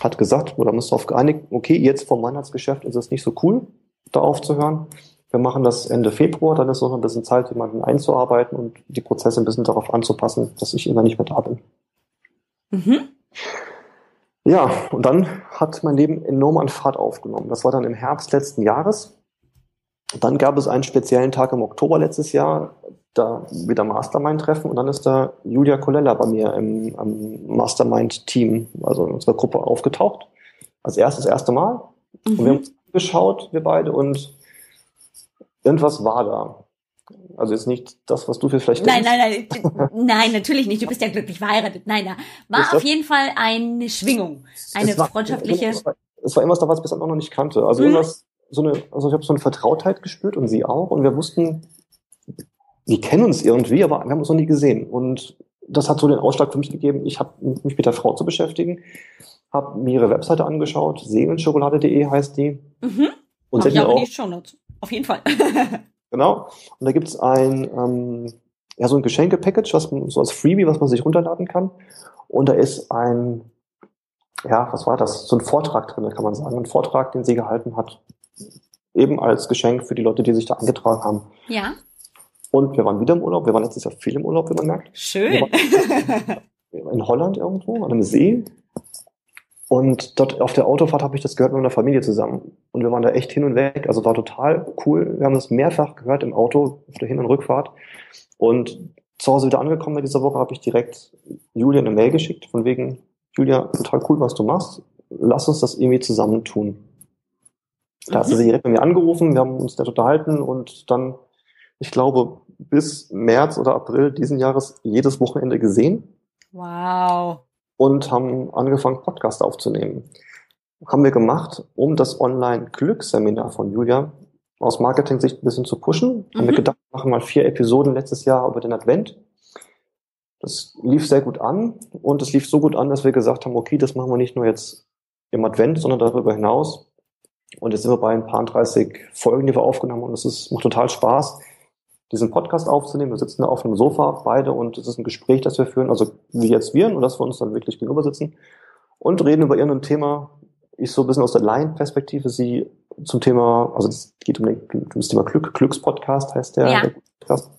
hat gesagt, oder muss darauf geeinigt, okay, jetzt vom Weihnachtsgeschäft ist es nicht so cool, da aufzuhören. Wir machen das Ende Februar, dann ist noch ein bisschen Zeit, jemanden einzuarbeiten und die Prozesse ein bisschen darauf anzupassen, dass ich immer nicht mehr da bin. Mhm. Ja, und dann hat mein Leben enorm an Fahrt aufgenommen. Das war dann im Herbst letzten Jahres. Dann gab es einen speziellen Tag im Oktober letztes Jahr, da wieder Mastermind-Treffen und dann ist da Julia Colella bei mir im, im Mastermind-Team, also in unserer Gruppe aufgetaucht. Als erstes, das erste Mal. Mhm. Und wir haben uns geschaut, wir beide, und irgendwas war da. Also jetzt nicht das, was du für vielleicht Nein, nein, nein, nein, natürlich nicht. Du bist ja glücklich verheiratet. Nein, da war auf jeden Fall eine Schwingung, eine war, freundschaftliche. Es war, es war irgendwas da, was ich bis dann noch nicht kannte. Also mhm. irgendwas, so eine, also ich habe so eine Vertrautheit gespürt und sie auch. Und wir wussten, wir kennen uns irgendwie, aber wir haben uns noch nie gesehen. Und das hat so den Ausschlag für mich gegeben. Ich habe mich mit der Frau zu beschäftigen, habe mir ihre Webseite angeschaut. Seelenschokolade.de heißt die. Mhm. Und Ach, ja, auch, die Shownotes. Auf jeden Fall. Genau. Und da gibt es ein, ähm, ja, so ein Geschenke-Package, was man, so als Freebie, was man sich runterladen kann. Und da ist ein, ja, was war das? So ein Vortrag drin, kann man sagen. Ein Vortrag, den sie gehalten hat. Eben als Geschenk für die Leute, die sich da eingetragen haben. Ja. Und wir waren wieder im Urlaub. Wir waren letztes Jahr viel im Urlaub, wie man merkt. Schön. in Holland irgendwo, an einem See. Und dort auf der Autofahrt habe ich das gehört mit meiner Familie zusammen. Und wir waren da echt hin und weg. Also war total cool. Wir haben das mehrfach gehört im Auto auf der Hin- und Rückfahrt. Und zu Hause wieder angekommen in dieser Woche habe ich direkt Julia eine Mail geschickt, von wegen, Julia, total cool, was du machst. Lass uns das irgendwie zusammen tun. Da mhm. hat sie mhm. direkt bei mir angerufen, wir haben uns da unterhalten und dann, ich glaube, bis März oder April diesen Jahres jedes Wochenende gesehen. Wow und haben angefangen, Podcast aufzunehmen. Haben wir gemacht, um das Online-Glücksseminar von Julia aus Marketing-Sicht ein bisschen zu pushen. Mhm. Haben wir mhm. gedacht, machen mal vier Episoden letztes Jahr über den Advent. Das lief sehr gut an und es lief so gut an, dass wir gesagt haben, okay, das machen wir nicht nur jetzt im Advent, sondern darüber hinaus. Und jetzt sind wir bei ein paar 30 Folgen, die wir aufgenommen haben und es ist, macht total Spaß diesen Podcast aufzunehmen. Wir sitzen da auf einem Sofa beide und es ist ein Gespräch, das wir führen, also wie jetzt wir, und dass wir uns dann wirklich gegenüber sitzen und reden über irgendein Thema. Ich so ein bisschen aus der Laienperspektive sie zum Thema, also es geht um, den, um das Thema Glück, Glückspodcast heißt der, ja. der Podcast.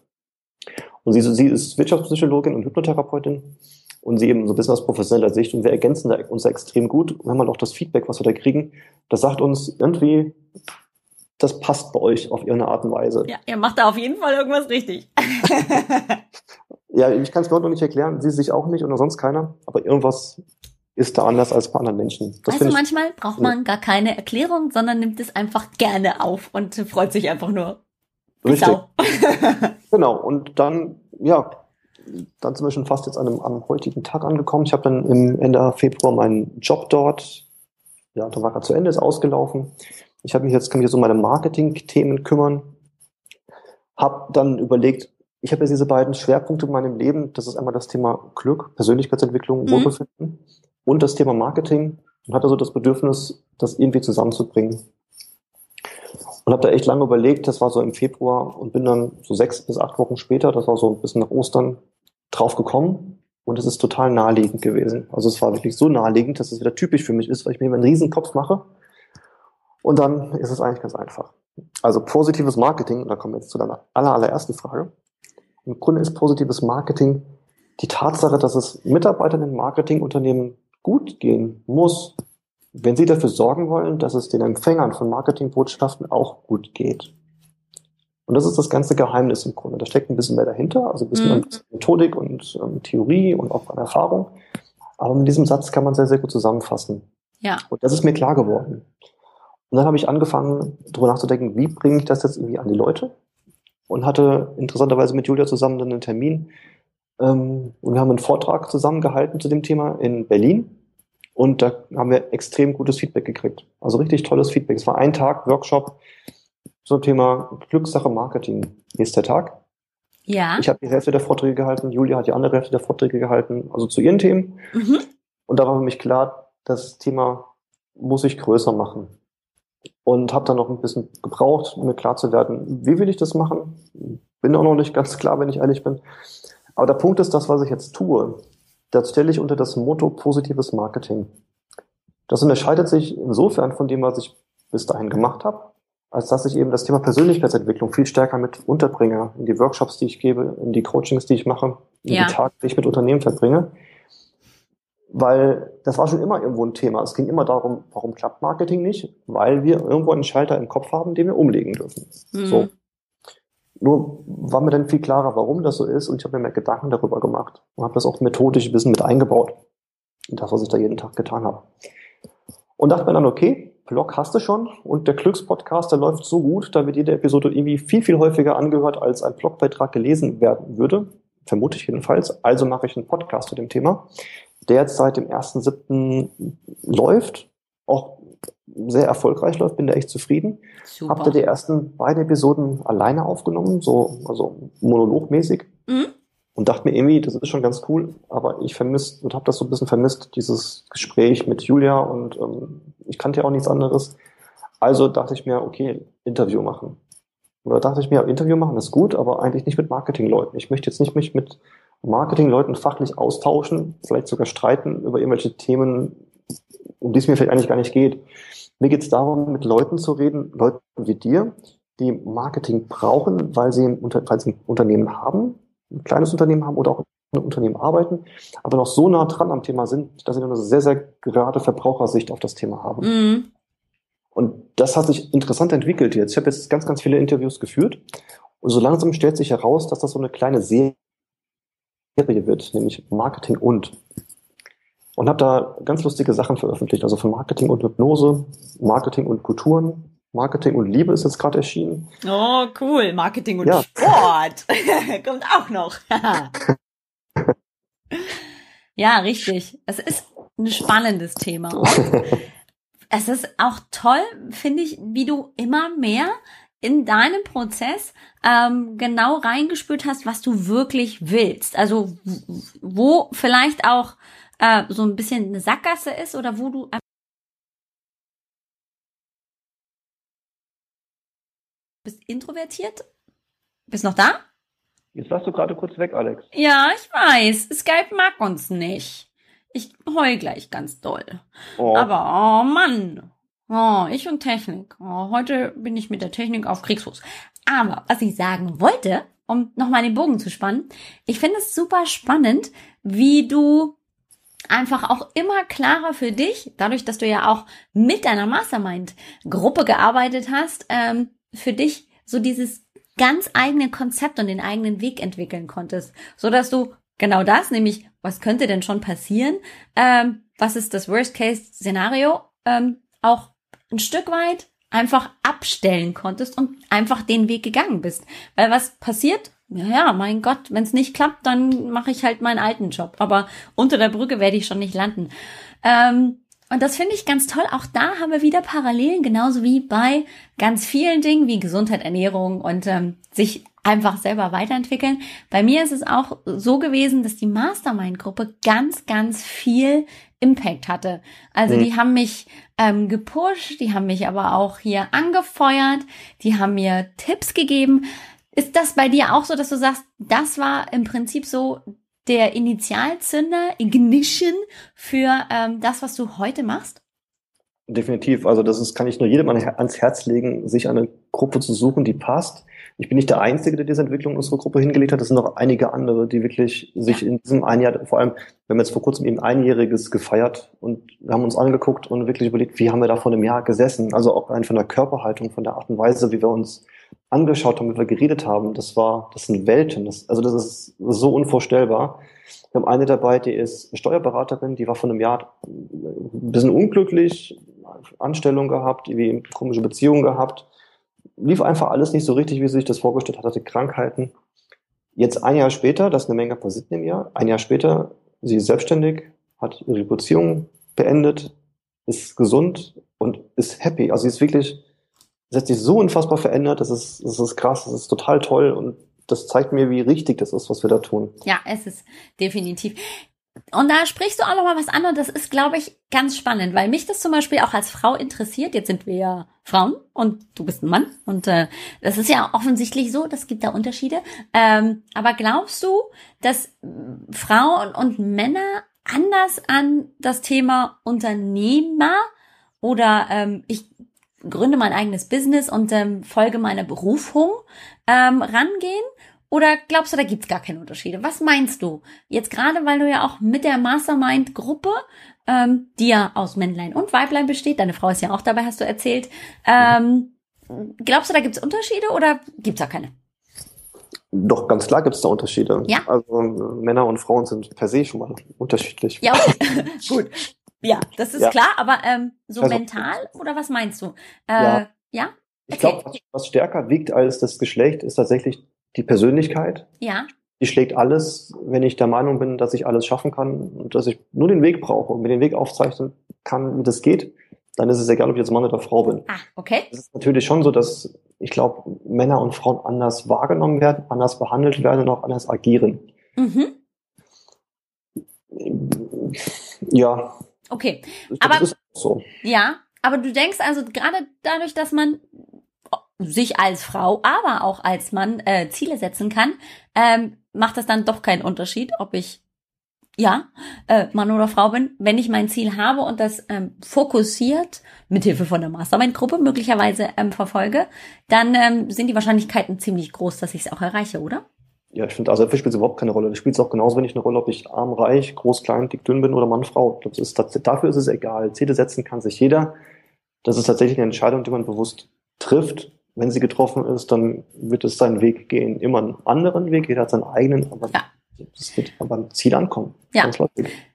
Und sie, sie ist Wirtschaftspsychologin und Hypnotherapeutin und sie eben so ein bisschen aus professioneller Sicht und wir ergänzen da uns da extrem gut. Und haben halt auch das Feedback, was wir da kriegen, das sagt uns irgendwie, das passt bei euch auf irgendeine Art und Weise. Ja, ihr macht da auf jeden Fall irgendwas richtig. ja, ich kann es noch nicht erklären, sie sich auch nicht oder sonst keiner, aber irgendwas ist da anders als bei anderen Menschen. Das also manchmal ich, braucht man gar keine Erklärung, sondern nimmt es einfach gerne auf und freut sich einfach nur. Richtig. genau. Und dann, ja, dann sind wir schon fast jetzt an einem, am heutigen Tag angekommen. Ich habe dann im Ende Februar meinen Job dort, ja, da war er zu Ende, ist ausgelaufen. Ich habe mich jetzt, kann mich jetzt um meine Marketing-Themen kümmern. Habe dann überlegt, ich habe jetzt diese beiden Schwerpunkte in meinem Leben. Das ist einmal das Thema Glück, Persönlichkeitsentwicklung, mhm. Wohlbefinden und das Thema Marketing und hatte so das Bedürfnis, das irgendwie zusammenzubringen. Und habe da echt lange überlegt, das war so im Februar und bin dann so sechs bis acht Wochen später, das war so ein bisschen nach Ostern, drauf gekommen. Und es ist total naheliegend gewesen. Also es war wirklich so naheliegend, dass es wieder typisch für mich ist, weil ich mir immer einen riesen Kopf mache und dann ist es eigentlich ganz einfach. Also positives Marketing, und da kommen wir jetzt zu deiner aller, allerersten Frage. Im Grunde ist positives Marketing die Tatsache, dass es Mitarbeitern in Marketingunternehmen gut gehen muss, wenn sie dafür sorgen wollen, dass es den Empfängern von Marketingbotschaften auch gut geht. Und das ist das ganze Geheimnis im Grunde. Da steckt ein bisschen mehr dahinter, also ein bisschen mhm. Methodik und ähm, Theorie und auch an Erfahrung. Aber mit diesem Satz kann man sehr, sehr gut zusammenfassen. Ja. Und das ist mir klar geworden. Und dann habe ich angefangen, darüber nachzudenken, wie bringe ich das jetzt irgendwie an die Leute? Und hatte interessanterweise mit Julia zusammen dann einen Termin. Ähm, und wir haben einen Vortrag zusammengehalten zu dem Thema in Berlin. Und da haben wir extrem gutes Feedback gekriegt. Also richtig tolles Feedback. Es war ein Tag Workshop zum Thema Glückssache Marketing. Nächster Tag. Ja. Ich habe die Hälfte der Vorträge gehalten, Julia hat die andere Hälfte der Vorträge gehalten, also zu ihren Themen. Mhm. Und da war für mich klar, das Thema muss ich größer machen. Und habe dann noch ein bisschen gebraucht, um mir klar zu werden, wie will ich das machen? Bin auch noch nicht ganz klar, wenn ich ehrlich bin. Aber der Punkt ist, das, was ich jetzt tue, das stelle ich unter das Motto positives Marketing. Das unterscheidet sich insofern von dem, was ich bis dahin gemacht habe, als dass ich eben das Thema Persönlichkeitsentwicklung viel stärker mit unterbringe, in die Workshops, die ich gebe, in die Coachings, die ich mache, in ja. die Tage, die ich mit Unternehmen verbringe. Weil das war schon immer irgendwo ein Thema. Es ging immer darum, warum klappt Marketing nicht? Weil wir irgendwo einen Schalter im Kopf haben, den wir umlegen dürfen. Mhm. So. Nur war mir dann viel klarer, warum das so ist und ich habe mir mehr Gedanken darüber gemacht und habe das auch methodisch ein bisschen mit eingebaut. Das, was ich da jeden Tag getan habe. Und dachte mir dann, okay, Blog hast du schon und der Glückspodcast, der läuft so gut, da wird jede Episode irgendwie viel, viel häufiger angehört, als ein Blogbeitrag gelesen werden würde. Vermute ich jedenfalls. Also mache ich einen Podcast zu dem Thema, der jetzt seit dem 1.7. läuft, auch sehr erfolgreich läuft, bin da echt zufrieden. Super. Habt ihr die ersten beiden Episoden alleine aufgenommen, so also monologmäßig. Mhm und dachte mir irgendwie, das ist schon ganz cool, aber ich vermisst und habe das so ein bisschen vermisst, dieses Gespräch mit Julia und ähm, ich kannte ja auch nichts anderes. Also dachte ich mir, okay, Interview machen. Oder dachte ich mir, Interview machen ist gut, aber eigentlich nicht mit Marketingleuten. Ich möchte jetzt nicht mich mit Marketingleuten fachlich austauschen, vielleicht sogar streiten über irgendwelche Themen, um die es mir vielleicht eigentlich gar nicht geht. Mir geht es darum, mit Leuten zu reden, Leuten wie dir, die Marketing brauchen, weil sie, weil sie ein Unternehmen haben, ein kleines Unternehmen haben oder auch in einem Unternehmen arbeiten, aber noch so nah dran am Thema sind, dass sie eine sehr, sehr gerade Verbrauchersicht auf das Thema haben. Mhm. Und das hat sich interessant entwickelt jetzt. Ich habe jetzt ganz, ganz viele Interviews geführt und so langsam stellt sich heraus, dass das so eine kleine Serie wird, nämlich Marketing und. Und habe da ganz lustige Sachen veröffentlicht, also von Marketing und Hypnose, Marketing und Kulturen, Marketing und Liebe ist jetzt gerade erschienen. Oh, cool. Marketing und ja. Sport. Kommt auch noch. ja, richtig. Es ist ein spannendes Thema. Und es ist auch toll, finde ich, wie du immer mehr in deinem Prozess ähm, genau reingespürt hast, was du wirklich willst. Also wo vielleicht auch äh, so ein bisschen eine Sackgasse ist oder wo du Bist introvertiert? Bist noch da? Jetzt warst du gerade kurz weg, Alex. Ja, ich weiß. Skype mag uns nicht. Ich heul gleich ganz doll. Oh. Aber, oh Mann. Oh, ich und Technik. Oh, heute bin ich mit der Technik auf Kriegsfuß. Aber was ich sagen wollte, um nochmal den Bogen zu spannen, ich finde es super spannend, wie du einfach auch immer klarer für dich, dadurch, dass du ja auch mit deiner Mastermind-Gruppe gearbeitet hast, ähm, für dich so dieses ganz eigene Konzept und den eigenen Weg entwickeln konntest, so dass du genau das, nämlich was könnte denn schon passieren, ähm, was ist das Worst-Case-Szenario, ähm, auch ein Stück weit einfach abstellen konntest und einfach den Weg gegangen bist. Weil was passiert? Ja, mein Gott, wenn es nicht klappt, dann mache ich halt meinen alten Job. Aber unter der Brücke werde ich schon nicht landen. Ähm, und das finde ich ganz toll. Auch da haben wir wieder Parallelen, genauso wie bei ganz vielen Dingen wie Gesundheit, Ernährung und ähm, sich einfach selber weiterentwickeln. Bei mir ist es auch so gewesen, dass die Mastermind-Gruppe ganz, ganz viel Impact hatte. Also mhm. die haben mich ähm, gepusht, die haben mich aber auch hier angefeuert, die haben mir Tipps gegeben. Ist das bei dir auch so, dass du sagst, das war im Prinzip so der Initialzünder, Ignition für ähm, das, was du heute machst? Definitiv. Also das ist, kann ich nur jedem ans Herz legen, sich eine Gruppe zu suchen, die passt. Ich bin nicht der Einzige, der diese Entwicklung in unserer Gruppe hingelegt hat. Es sind noch einige andere, die wirklich sich in diesem ein Jahr, vor allem, wir haben jetzt vor kurzem eben einjähriges gefeiert und haben uns angeguckt und wirklich überlegt, wie haben wir da vor einem Jahr gesessen? Also auch rein von der Körperhaltung, von der Art und Weise, wie wir uns angeschaut haben, wie wir geredet haben, das war, das sind Welten. Das, also das ist so unvorstellbar. Wir haben eine dabei, die ist Steuerberaterin, die war vor einem Jahr ein bisschen unglücklich, Anstellung gehabt, irgendwie komische Beziehungen gehabt. Lief einfach alles nicht so richtig, wie sie sich das vorgestellt hat, hatte Krankheiten. Jetzt ein Jahr später, das ist eine Menge passiert im Jahr, ein Jahr später, sie ist selbstständig, hat ihre Beziehung beendet, ist gesund und ist happy. Also sie ist wirklich, es hat sich so unfassbar verändert, das ist, das ist krass, das ist total toll und das zeigt mir, wie richtig das ist, was wir da tun. Ja, es ist definitiv. Und da sprichst du auch noch mal was an und das ist, glaube ich, ganz spannend, weil mich das zum Beispiel auch als Frau interessiert. Jetzt sind wir ja Frauen und du bist ein Mann und äh, das ist ja offensichtlich so, das gibt da Unterschiede. Ähm, aber glaubst du, dass Frauen und Männer anders an das Thema Unternehmer oder ähm, ich gründe mein eigenes Business und ähm, folge meiner Berufung ähm, rangehen? Oder glaubst du, da gibt's gar keine Unterschiede? Was meinst du? Jetzt gerade, weil du ja auch mit der Mastermind-Gruppe, ähm, die ja aus Männlein und Weiblein besteht, deine Frau ist ja auch dabei, hast du erzählt, ähm, glaubst du, da gibt's Unterschiede oder gibt's da keine? Doch, ganz klar gibt es da Unterschiede. Ja. Also Männer und Frauen sind per se schon mal unterschiedlich. Ja, okay. gut. Ja, das ist Ja. klar, aber ähm, so Also- mental oder was meinst du? Äh, Ja. ja? Ich glaube, was, was stärker wiegt als das Geschlecht, ist tatsächlich die Persönlichkeit. Ja. Die schlägt alles, wenn ich der Meinung bin, dass ich alles schaffen kann und dass ich nur den Weg brauche und mir den Weg aufzeichnen kann, wie das geht, dann ist es egal, ob ich jetzt Mann oder Frau bin. Ah, okay. Es ist natürlich schon so, dass ich glaube, Männer und Frauen anders wahrgenommen werden, anders behandelt werden und auch anders agieren. Mhm. Ja, Okay. das Aber- so. Ja, aber du denkst also gerade dadurch, dass man sich als Frau, aber auch als Mann äh, Ziele setzen kann, ähm, macht das dann doch keinen Unterschied, ob ich ja äh, Mann oder Frau bin, wenn ich mein Ziel habe und das ähm, fokussiert mithilfe von der Mastermind-Gruppe möglicherweise ähm, verfolge, dann ähm, sind die Wahrscheinlichkeiten ziemlich groß, dass ich es auch erreiche, oder? Ja, ich finde, also dafür spielt es überhaupt keine Rolle. Das spielt es auch genauso wenig eine Rolle, ob ich arm, reich, groß, klein, dick, dünn bin oder Mann, Frau. Das ist, dafür ist es egal. Ziele setzen kann sich jeder. Das ist tatsächlich eine Entscheidung, die man bewusst trifft. Wenn sie getroffen ist, dann wird es seinen Weg gehen. Immer einen anderen Weg, jeder hat seinen eigenen, aber Ja. es wird aber am Ziel ankommen. Ja.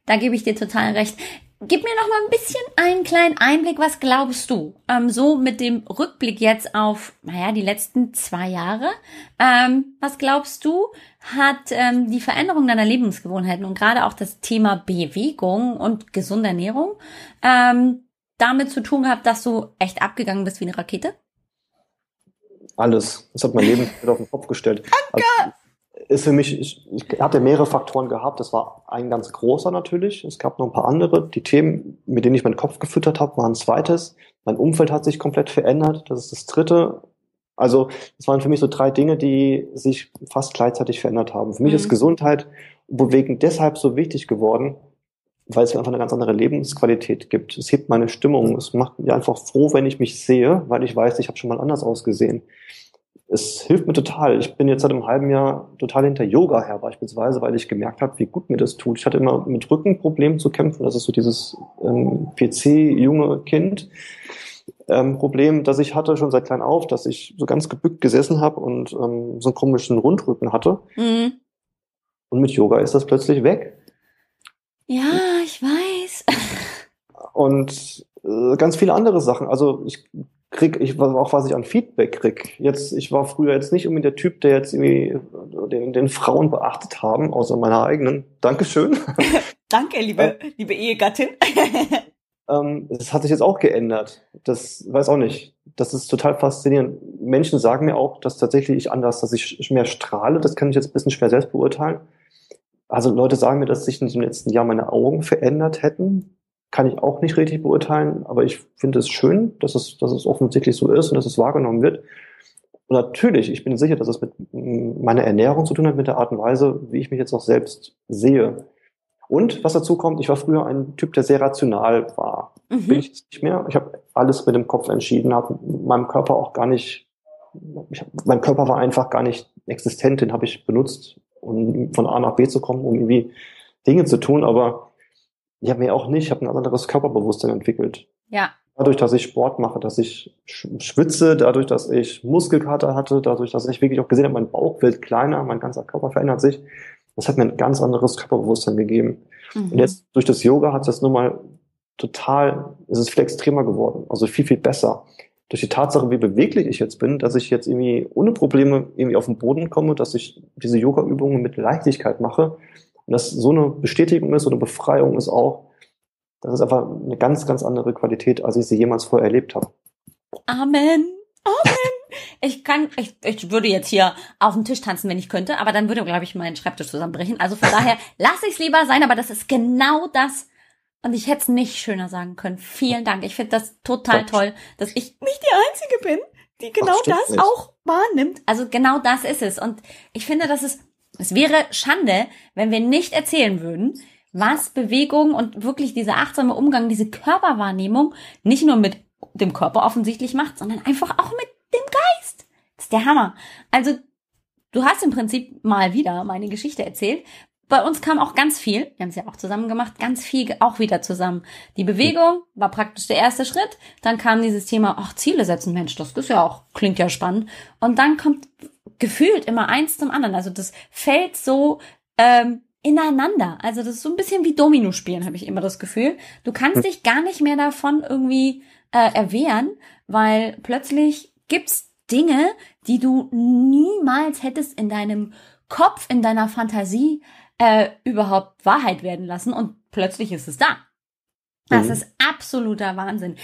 Da gebe ich dir total recht. Gib mir noch mal ein bisschen einen kleinen Einblick. Was glaubst du? Ähm, so mit dem Rückblick jetzt auf, naja, die letzten zwei Jahre. Ähm, was glaubst du, hat ähm, die Veränderung deiner Lebensgewohnheiten und gerade auch das Thema Bewegung und gesunde Ernährung ähm, damit zu tun gehabt, dass du echt abgegangen bist wie eine Rakete? Alles. Das hat mein Leben auf den Kopf gestellt. Also, ist für mich, ich, ich hatte mehrere Faktoren gehabt. Das war ein ganz großer natürlich. Es gab noch ein paar andere. Die Themen, mit denen ich meinen Kopf gefüttert habe, waren ein zweites. Mein Umfeld hat sich komplett verändert. Das ist das dritte. Also, es waren für mich so drei Dinge, die sich fast gleichzeitig verändert haben. Für mich Mhm. ist Gesundheit und Bewegung deshalb so wichtig geworden, weil es mir einfach eine ganz andere Lebensqualität gibt. Es hebt meine Stimmung. Es macht mich einfach froh, wenn ich mich sehe, weil ich weiß, ich habe schon mal anders ausgesehen. Es hilft mir total. Ich bin jetzt seit einem halben Jahr total hinter Yoga her beispielsweise, weil ich gemerkt habe, wie gut mir das tut. Ich hatte immer mit Rückenproblemen zu kämpfen. Das ist so dieses ähm, PC-junge Kind. Ähm, Problem, das ich hatte schon seit klein auf, dass ich so ganz gebückt gesessen habe und ähm, so einen komischen Rundrücken hatte. Mhm. Und mit Yoga ist das plötzlich weg. Ja. Und äh, ganz viele andere Sachen. Also ich krieg, ich auch was ich an Feedback krieg. Jetzt, ich war früher jetzt nicht unbedingt der Typ, der jetzt irgendwie den, den Frauen beachtet haben, außer meiner eigenen. Dankeschön. Danke, liebe, liebe Ehegattin. ähm, das hat sich jetzt auch geändert. Das weiß auch nicht. Das ist total faszinierend. Menschen sagen mir auch, dass tatsächlich ich anders, dass ich mehr strahle. Das kann ich jetzt ein bisschen schwer selbst beurteilen. Also Leute sagen mir, dass sich in dem letzten Jahr meine Augen verändert hätten. Kann ich auch nicht richtig beurteilen, aber ich finde es schön, dass es, dass es offensichtlich so ist und dass es wahrgenommen wird. Und natürlich, ich bin sicher, dass es mit meiner Ernährung zu tun hat, mit der Art und Weise, wie ich mich jetzt auch selbst sehe. Und was dazu kommt, ich war früher ein Typ, der sehr rational war. Bin Mhm. ich jetzt nicht mehr. Ich habe alles mit dem Kopf entschieden, habe meinem Körper auch gar nicht, ich mein Körper war einfach gar nicht existent, den habe ich benutzt, um von A nach B zu kommen, um irgendwie Dinge zu tun, aber ich habe mir auch nicht, ich habe ein anderes Körperbewusstsein entwickelt. Ja, Dadurch, dass ich Sport mache, dass ich sch- schwitze, dadurch, dass ich Muskelkater hatte, dadurch, dass ich wirklich auch gesehen habe, mein Bauch wird kleiner, mein ganzer Körper verändert sich. Das hat mir ein ganz anderes Körperbewusstsein gegeben. mhm. Und jetzt durch das Yoga hat das nochmal total, es ist viel extremer geworden, also viel, viel besser. Durch die Tatsache, wie beweglich ich jetzt bin, dass ich jetzt irgendwie ohne Probleme irgendwie auf den Boden komme, dass ich diese Yoga-Übungen mit Leichtigkeit mache und das so eine Bestätigung ist, so eine Befreiung ist auch, das ist einfach eine ganz, ganz andere Qualität, als ich sie jemals vorher erlebt habe. Amen. Amen. Ich kann, ich, ich würde jetzt hier auf den Tisch tanzen, wenn ich könnte, aber dann würde, glaube ich, mein Schreibtisch zusammenbrechen. Also von daher lasse ich es lieber sein, aber das ist genau das. Und ich hätte es nicht schöner sagen können. Vielen Dank. Ich finde das total toll, dass ich nicht die Einzige bin, die genau Ach, das nicht. auch wahrnimmt. Also genau das ist es. Und ich finde, dass es, es wäre Schande, wenn wir nicht erzählen würden, was Bewegung und wirklich dieser achtsame Umgang, diese Körperwahrnehmung nicht nur mit dem Körper offensichtlich macht, sondern einfach auch mit dem Geist. Das ist der Hammer. Also, du hast im Prinzip mal wieder meine Geschichte erzählt. Bei uns kam auch ganz viel, wir haben es ja auch zusammen gemacht, ganz viel auch wieder zusammen. Die Bewegung war praktisch der erste Schritt. Dann kam dieses Thema, ach, Ziele setzen, Mensch, das ist ja auch, klingt ja spannend. Und dann kommt gefühlt immer eins zum anderen. Also das fällt so ähm, ineinander. Also das ist so ein bisschen wie Domino spielen, habe ich immer das Gefühl. Du kannst dich gar nicht mehr davon irgendwie äh, erwehren, weil plötzlich gibt's Dinge, die du niemals hättest in deinem Kopf, in deiner Fantasie äh, überhaupt Wahrheit werden lassen und plötzlich ist es da. Das Mhm. ist absoluter Wahnsinn.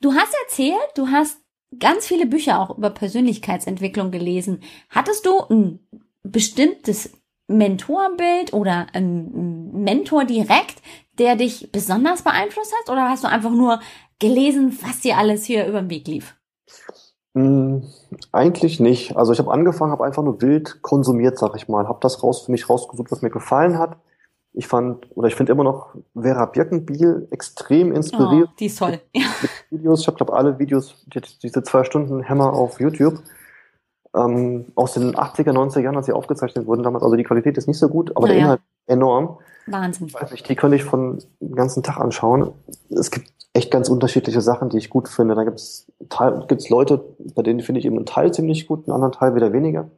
Du hast erzählt, du hast ganz viele Bücher auch über Persönlichkeitsentwicklung gelesen. Hattest du ein bestimmtes Mentorbild oder ein Mentor direkt, der dich besonders beeinflusst hat? Oder hast du einfach nur gelesen, was dir alles hier über den Weg lief? Mm, Eigentlich nicht. Also ich habe angefangen, habe einfach nur wild konsumiert, sag ich mal. Habe das raus für mich rausgesucht, was mir gefallen hat. Ich fand, oder ich finde immer noch Vera Birkenbiel extrem inspirierend. Oh, die ist toll. Ja. Videos. Ich habe, glaube alle Videos, die, diese zwei Stunden Hämmer auf YouTube. Ähm, aus den 80er, 90er Jahren, als sie aufgezeichnet wurden damals. Also die Qualität ist nicht so gut, aber der Naja. Inhalt enorm. Wahnsinn. Ich weiß nicht, die könnte ich von den ganzen Tag anschauen. Es gibt echt ganz unterschiedliche Sachen, die ich gut finde. Da gibt es gibt's Leute, bei denen finde ich eben einen Teil ziemlich gut, einen anderen Teil wieder weniger.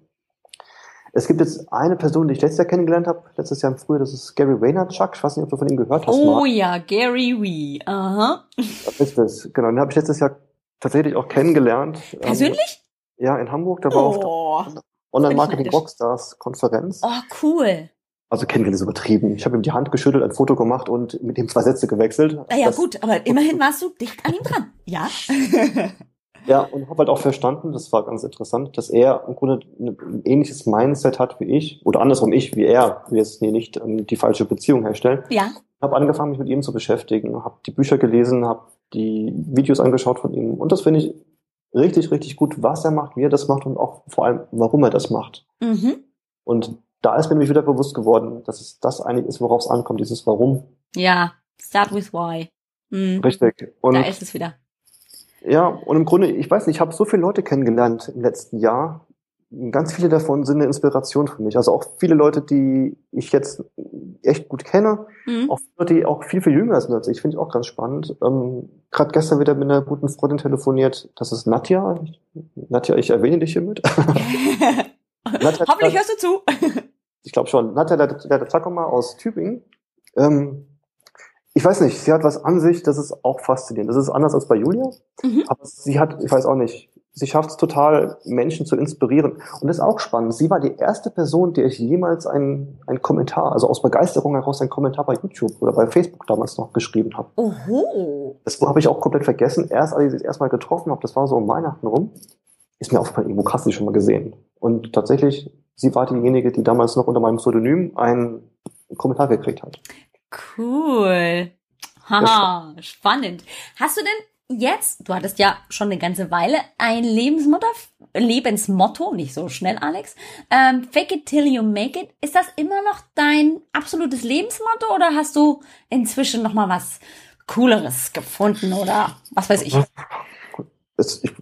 Es gibt jetzt eine Person, die ich letztes Jahr kennengelernt habe, letztes Jahr im Frühjahr, das ist Gary Vaynerchuk. Ich weiß nicht, ob du von ihm gehört hast. Oh Marc. ja, Gary Wee. Aha. Das ist es. Genau, den habe ich letztes Jahr tatsächlich auch kennengelernt. Ähm, Persönlich? ja, in Hamburg. Da war auf der Oh. Online Marketing neidisch. Rockstars Konferenz. oh, cool. Also kennengelernt ist übertrieben. Ich habe ihm die Hand geschüttelt, ein Foto gemacht und mit ihm zwei Sätze gewechselt. Ah ja, Das- gut, aber immerhin warst du dicht an ihm dran. Ja? Ja, und habe halt auch verstanden, das war ganz interessant, dass er im Grunde ein ähnliches Mindset hat wie ich, oder andersrum ich wie er, wir jetzt hier nicht ähm, die falsche Beziehung herstellen. ja. Habe angefangen, mich mit ihm zu beschäftigen, habe die Bücher gelesen, habe die Videos angeschaut von ihm und das finde ich richtig, richtig gut, was er macht, wie er das macht und auch vor allem, warum er das macht. Mhm. Und da ist mir nämlich wieder bewusst geworden, dass es das eigentlich ist, worauf es ankommt, dieses Warum. Ja. Start with why. Mhm. Richtig. Und Da ist es wieder. Ja, und im Grunde, ich weiß nicht, ich habe so viele Leute kennengelernt im letzten Jahr. Ganz viele davon sind eine Inspiration für mich. Also auch viele Leute, die ich jetzt echt gut kenne, Mhm. auch Leute, die auch viel, viel jünger sind als ich, finde ich auch ganz spannend. Ähm, Gerade gestern wieder mit einer guten Freundin telefoniert. Das ist Nadja. Nadja, ich erwähne dich hiermit. Nadja, Hoffentlich hörst du zu. ich glaube schon, Nadja Takoma aus Tübingen. Ähm, ich weiß nicht, sie hat was an sich, das ist auch faszinierend. Das ist anders als bei Julia, Mhm. aber sie hat, ich weiß auch nicht, sie schafft es total, Menschen zu inspirieren. Und das ist auch spannend. Sie war die erste Person, der ich jemals einen, einen Kommentar, also aus Begeisterung heraus einen Kommentar bei YouTube oder bei Facebook damals noch geschrieben habe. Oho. Das habe ich auch komplett vergessen. Erst als ich sie erstmal getroffen habe, das war so um Weihnachten rum, ist mir aufgefallen, irgendwo hast du sie schon mal gesehen. Und tatsächlich, sie war diejenige, die damals noch unter meinem Pseudonym einen Kommentar gekriegt hat. Cool. Haha, spannend. Hast du denn jetzt, du hattest ja schon eine ganze Weile ein Lebensmotto, Lebensmotto, nicht so schnell, Alex. Ähm, fake it till you make it. Ist das immer noch dein absolutes Lebensmotto oder hast du inzwischen noch mal was Cooleres gefunden oder was weiß ich,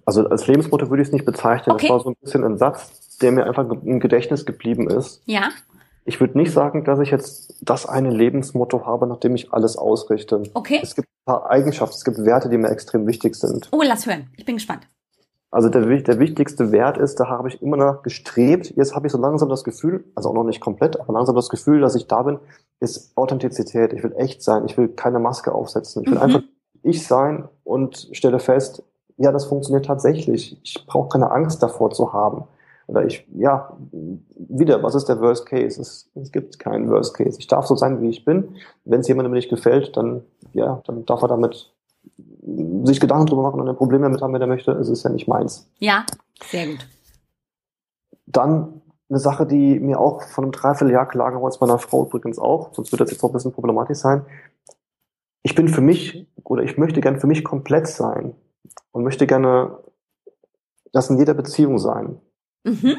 also als Lebensmotto würde ich es nicht bezeichnen. Okay. Das war so ein bisschen ein Satz, der mir einfach im Gedächtnis geblieben ist. Ja. Ich würde nicht sagen, dass ich jetzt das eine Lebensmotto habe, nach dem ich alles ausrichte. Okay. Es gibt ein paar Eigenschaften, es gibt Werte, die mir extrem wichtig sind. Oh, lass hören. Ich bin gespannt. Also der, der wichtigste Wert ist, da habe ich immer noch gestrebt. Jetzt habe ich so langsam das Gefühl, also auch noch nicht komplett, aber langsam das Gefühl, dass ich da bin, ist Authentizität. Ich will echt sein. Ich will keine Maske aufsetzen. Ich will Mhm. einfach ich sein und stelle fest, ja, das funktioniert tatsächlich. Ich brauche keine Angst davor zu haben. Oder ich, ja, wieder, was ist der Worst Case? Es, es gibt keinen Worst Case. Ich darf so sein, wie ich bin. Wenn es jemandem nicht gefällt, dann, ja, dann darf er damit sich Gedanken drüber machen und ein Problem damit haben, wenn er möchte. Es ist ja nicht meins. Ja. Sehr gut. Dann eine Sache, die mir auch von einem Dreivierteljahr klar geworden ist, meiner Frau übrigens auch, sonst wird das jetzt auch ein bisschen problematisch sein. Ich bin für mich oder ich möchte gerne für mich komplett sein und möchte gerne das in jeder Beziehung sein. Mhm.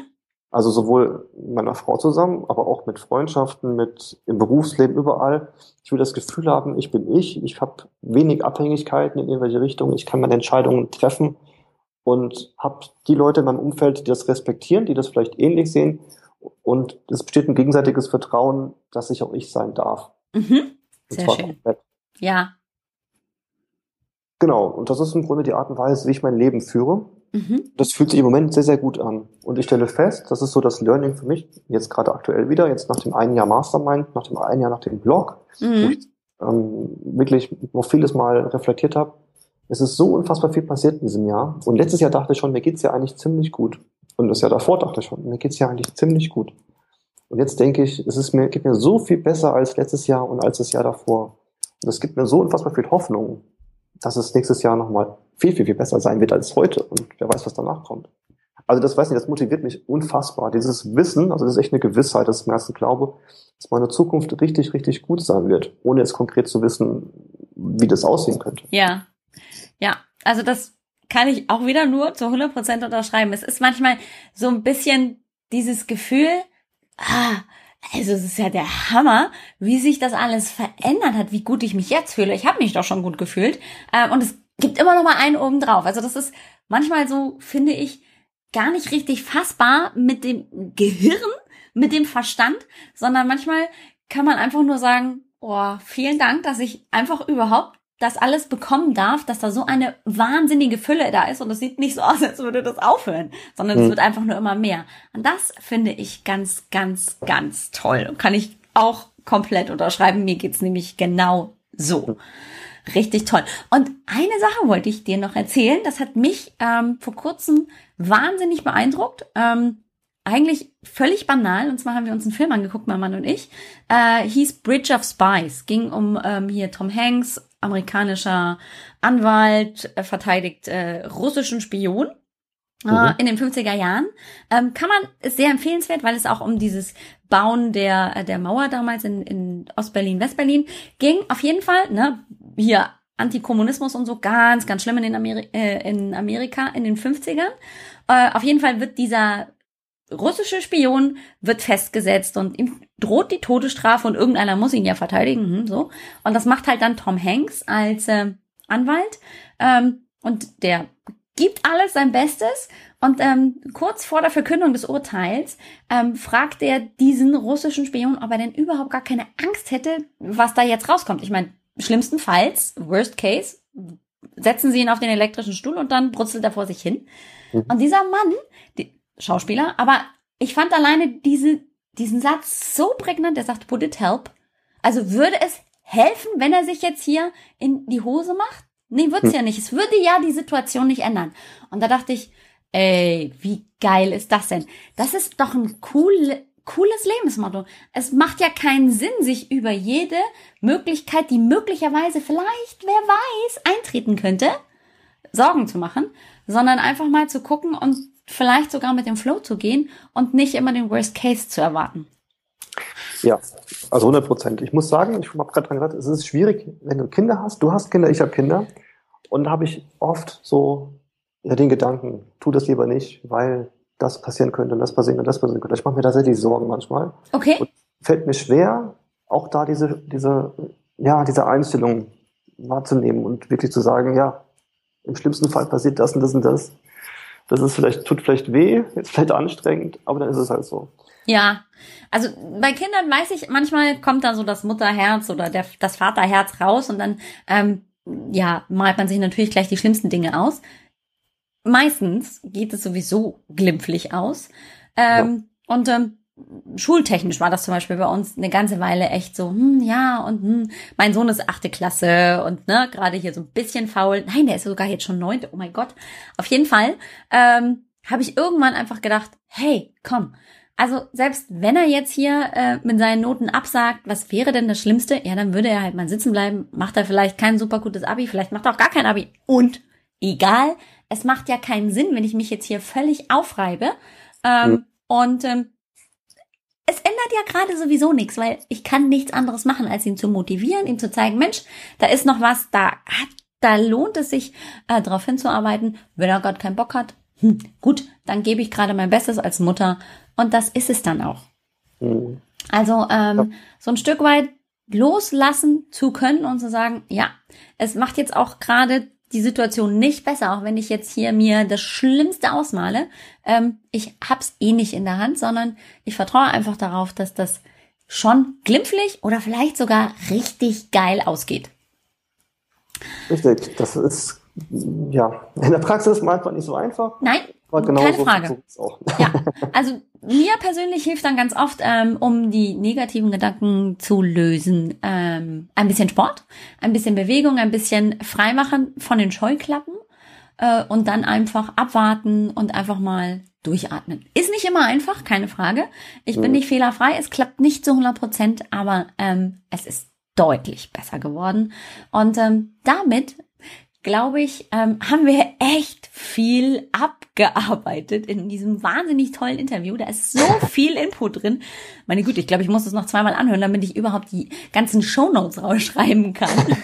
Also sowohl mit meiner Frau zusammen, aber auch mit Freundschaften, mit im Berufsleben, überall. Ich will das Gefühl haben, ich bin ich, ich habe wenig Abhängigkeiten in irgendwelche Richtungen, ich kann meine Entscheidungen treffen und habe die Leute in meinem Umfeld, die das respektieren, die das vielleicht ähnlich sehen und es besteht ein gegenseitiges Vertrauen, dass ich auch ich sein darf. Mhm. Sehr schön. Komplett. Ja. Genau, und das ist im Grunde die Art und Weise, wie ich mein Leben führe. Mhm. Das fühlt sich im Moment sehr, sehr gut an. Und ich stelle fest, das ist so das Learning für mich, jetzt gerade aktuell wieder, jetzt nach dem einen Jahr Mastermind, nach dem einen Jahr nach dem Blog, mhm. wo ich ähm, wirklich noch vieles Mal reflektiert habe. Es ist so unfassbar viel passiert in diesem Jahr. Und letztes Jahr dachte ich schon, mir geht's ja eigentlich ziemlich gut. Und das Jahr davor dachte ich schon, mir geht's ja eigentlich ziemlich gut. Und jetzt denke ich, es ist mir, geht mir so viel besser als letztes Jahr und als das Jahr davor. Und es gibt mir so unfassbar viel Hoffnung, dass es nächstes Jahr nochmal viel, viel, viel besser sein wird als heute. Und wer weiß, was danach kommt. Also das weiß nicht, das motiviert mich unfassbar. Dieses Wissen, also das ist echt eine Gewissheit, das ist mein erster Glaube, dass meine Zukunft richtig, richtig gut sein wird, ohne jetzt konkret zu wissen, wie das aussehen könnte. Ja, ja, also das kann ich auch wieder nur zu 100 Prozent unterschreiben. Es ist manchmal so ein bisschen dieses Gefühl, ah, also es ist ja der Hammer, wie sich das alles verändert hat, wie gut ich mich jetzt fühle. Ich habe mich doch schon gut gefühlt. Ähm, und es gibt immer noch mal einen oben drauf. Also das ist manchmal so, finde ich, gar nicht richtig fassbar mit dem Gehirn, mit dem Verstand, sondern manchmal kann man einfach nur sagen, oh, vielen Dank, dass ich einfach überhaupt das alles bekommen darf, dass da so eine wahnsinnige Fülle da ist und es sieht nicht so aus, als würde das aufhören, sondern mhm. es wird einfach nur immer mehr. Und das finde ich ganz, ganz, ganz toll und kann ich auch komplett unterschreiben. Mir geht's nämlich genau so. Richtig toll. Und eine Sache wollte ich dir noch erzählen. Das hat mich ähm, vor kurzem wahnsinnig beeindruckt. Ähm, eigentlich völlig banal. Und zwar haben wir uns einen Film angeguckt, mein Mann und ich. Äh, hieß Bridge of Spies. Ging um ähm, hier Tom Hanks, amerikanischer Anwalt, äh, verteidigt äh, russischen Spion. Äh, mhm. in den 50er Jahren. Ähm, kann man, ist sehr empfehlenswert, weil es auch um dieses Bauen der, äh, der Mauer damals in, in Ostberlin, Westberlin ging. Auf jeden Fall, ne, hier Antikommunismus und so, ganz, ganz schlimm in, den Ameri äh, in Amerika in den 50ern. Äh, auf jeden Fall wird dieser russische Spion wird festgesetzt und ihm droht die Todesstrafe und irgendeiner muss ihn ja verteidigen, hm, so. Und das macht halt dann Tom Hanks als äh, Anwalt ähm, und der gibt alles sein Bestes und ähm, kurz vor der Verkündung des Urteils ähm, fragt er diesen russischen Spion, ob er denn überhaupt gar keine Angst hätte, was da jetzt rauskommt. Ich meine, schlimmstenfalls, worst case, setzen sie ihn auf den elektrischen Stuhl und dann brutzelt er vor sich hin. Mhm. Und dieser Mann, die, Schauspieler, aber ich fand alleine diese, diesen Satz so prägnant, der sagt, would it help? Also würde es helfen, wenn er sich jetzt hier in die Hose macht? Nee, wird's hm. ja nicht. Es würde ja die Situation nicht ändern. Und da dachte ich, ey, wie geil ist das denn? Das ist doch ein cool, cooles Lebensmotto. Es macht ja keinen Sinn, sich über jede Möglichkeit, die möglicherweise vielleicht, wer weiß, eintreten könnte, Sorgen zu machen, sondern einfach mal zu gucken und vielleicht sogar mit dem Flow zu gehen und nicht immer den Worst Case zu erwarten. Ja, also 100 Prozent. Ich muss sagen, ich habe gerade dran gesagt, es ist schwierig, wenn du Kinder hast. Du hast Kinder, ich habe Kinder. Und da habe ich oft so ja, den Gedanken, tu das lieber nicht, weil das passieren könnte und das passieren könnte, das passieren könnte. Ich mache mir tatsächlich Sorgen manchmal. Okay. Und fällt mir schwer, auch da diese, diese, ja, diese Einstellung wahrzunehmen und wirklich zu sagen, ja, im schlimmsten Fall passiert das und das und das. Das ist vielleicht, tut vielleicht weh, ist vielleicht anstrengend, aber dann ist es halt so. Ja, also bei Kindern weiß ich, manchmal kommt da so das Mutterherz oder der, das Vaterherz raus und dann, ähm, ja, malt man sich natürlich gleich die schlimmsten Dinge aus. Meistens geht es sowieso glimpflich aus. Ähm, ja. Und ähm, schultechnisch war das zum Beispiel bei uns eine ganze Weile echt so, hm, ja, und hm, mein Sohn ist achte Klasse und ne, gerade hier so ein bisschen faul. Nein, der ist sogar jetzt schon neunte, oh mein Gott. Auf jeden Fall ähm, habe ich irgendwann einfach gedacht, hey, komm. Also selbst wenn er jetzt hier äh, mit seinen Noten absagt, was wäre denn das Schlimmste? Ja, dann würde er halt mal sitzen bleiben, macht er vielleicht kein super gutes Abi, vielleicht macht er auch gar kein Abi. Und egal, es macht ja keinen Sinn, wenn ich mich jetzt hier völlig aufreibe. Ähm, mhm. Und ähm, es ändert ja gerade sowieso nichts, weil ich kann nichts anderes machen, als ihn zu motivieren, ihm zu zeigen, Mensch, da ist noch was, da hat, da lohnt es sich, äh, darauf hinzuarbeiten. Wenn er Gott keinen Bock hat, hm, gut, dann gebe ich gerade mein Bestes als Mutter und das ist es dann auch. Mhm. Also ähm, so ein Stück weit loslassen zu können und zu sagen, ja, es macht jetzt auch gerade die Situation nicht besser, auch wenn ich jetzt hier mir das Schlimmste ausmale. Ähm, ich hab's eh nicht in der Hand, sondern ich vertraue einfach darauf, dass das schon glimpflich oder vielleicht sogar richtig geil ausgeht. Richtig, das ist ja in der Praxis manchmal nicht so einfach. Nein, genau keine so Frage. Ja, also mir persönlich hilft dann ganz oft, ähm, um die negativen Gedanken zu lösen, ähm, ein bisschen Sport, ein bisschen Bewegung, ein bisschen Freimachen von den Scheuklappen äh, und dann einfach abwarten und einfach mal durchatmen. Ist nicht immer einfach, keine Frage. Ich bin mhm. nicht fehlerfrei, es klappt nicht zu 100 Prozent, aber ähm, es ist deutlich besser geworden. Und ähm, damit glaube ich, ähm, haben wir echt viel abgearbeitet in diesem wahnsinnig tollen Interview. Da ist so viel Input drin. Meine Güte, ich glaube, ich muss es noch zweimal anhören, damit ich überhaupt die ganzen Shownotes rausschreiben kann.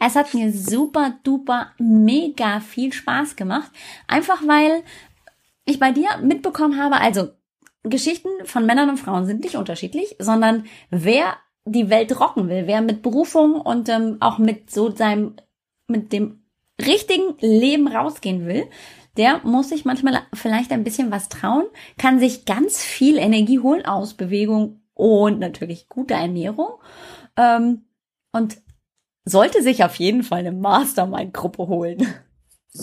es hat mir super duper mega viel Spaß gemacht. Einfach weil ich bei dir mitbekommen habe, also Geschichten von Männern und Frauen sind nicht unterschiedlich, sondern wer die Welt rocken will, wer mit Berufung und ähm, auch mit so seinem mit dem richtigen Leben rausgehen will, der muss sich manchmal vielleicht ein bisschen was trauen, kann sich ganz viel Energie holen aus Bewegung und natürlich guter Ernährung ähm, und sollte sich auf jeden Fall eine Mastermind-Gruppe holen.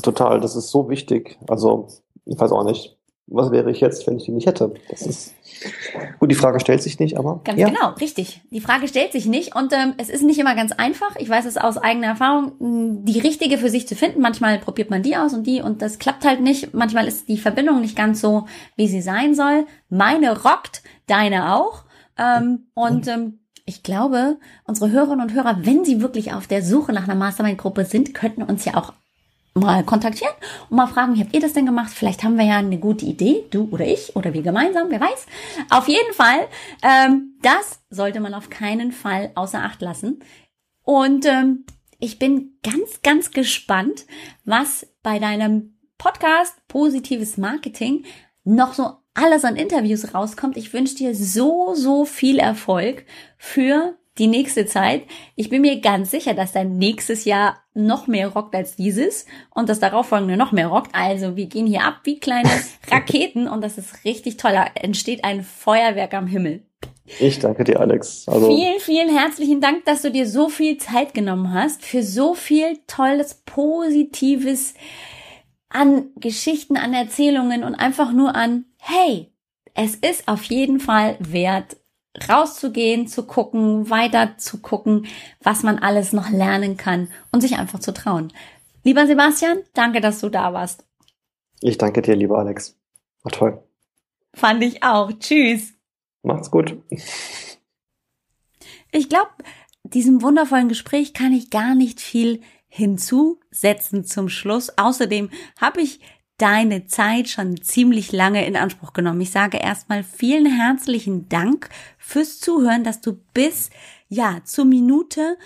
Total, das ist so wichtig. Also, ich weiß auch nicht was wäre ich jetzt, wenn ich die nicht hätte? Das ist gut, die Frage stellt sich nicht, aber. Ganz ja. genau, richtig. Die Frage stellt sich nicht und ähm, es ist nicht immer ganz einfach. Ich weiß es aus eigener Erfahrung, die richtige für sich zu finden. Manchmal probiert man die aus und die und das klappt halt nicht. Manchmal ist die Verbindung nicht ganz so, wie sie sein soll. Meine rockt, deine auch. Ähm, und ähm, ich glaube, unsere Hörerinnen und Hörer, wenn sie wirklich auf der Suche nach einer Mastermind-Gruppe sind, könnten uns ja auch mal kontaktieren und mal fragen, wie habt ihr das denn gemacht? Vielleicht haben wir ja eine gute Idee, du oder ich oder wir gemeinsam, wer weiß. Auf jeden Fall, ähm, das sollte man auf keinen Fall außer Acht lassen. Und ähm, ich bin ganz, ganz gespannt, was bei deinem Podcast Positives Marketing noch so alles an Interviews rauskommt. Ich wünsche dir so, so viel Erfolg für die nächste Zeit. Ich bin mir ganz sicher, dass dein nächstes Jahr noch mehr rockt als dieses und das darauffolgende noch mehr rockt. Also wir gehen hier ab wie kleine Raketen und das ist richtig toll. Da entsteht ein Feuerwerk am Himmel. Ich danke dir, Alex. Also vielen, vielen herzlichen Dank, dass du dir so viel Zeit genommen hast für so viel tolles, positives an Geschichten, an Erzählungen und einfach nur an, hey, es ist auf jeden Fall wert, rauszugehen, zu gucken, weiter zu gucken, was man alles noch lernen kann und sich einfach zu trauen. Lieber Sebastian, danke, dass du da warst. Ich danke dir, lieber Alex. War toll. Fand ich auch. Tschüss. Macht's gut. Ich glaube, diesem wundervollen Gespräch kann ich gar nicht viel hinzusetzen zum Schluss. Außerdem habe ich deine Zeit schon ziemlich lange in Anspruch genommen. Ich sage erstmal vielen herzlichen Dank fürs Zuhören, dass du bis, ja, zur Minute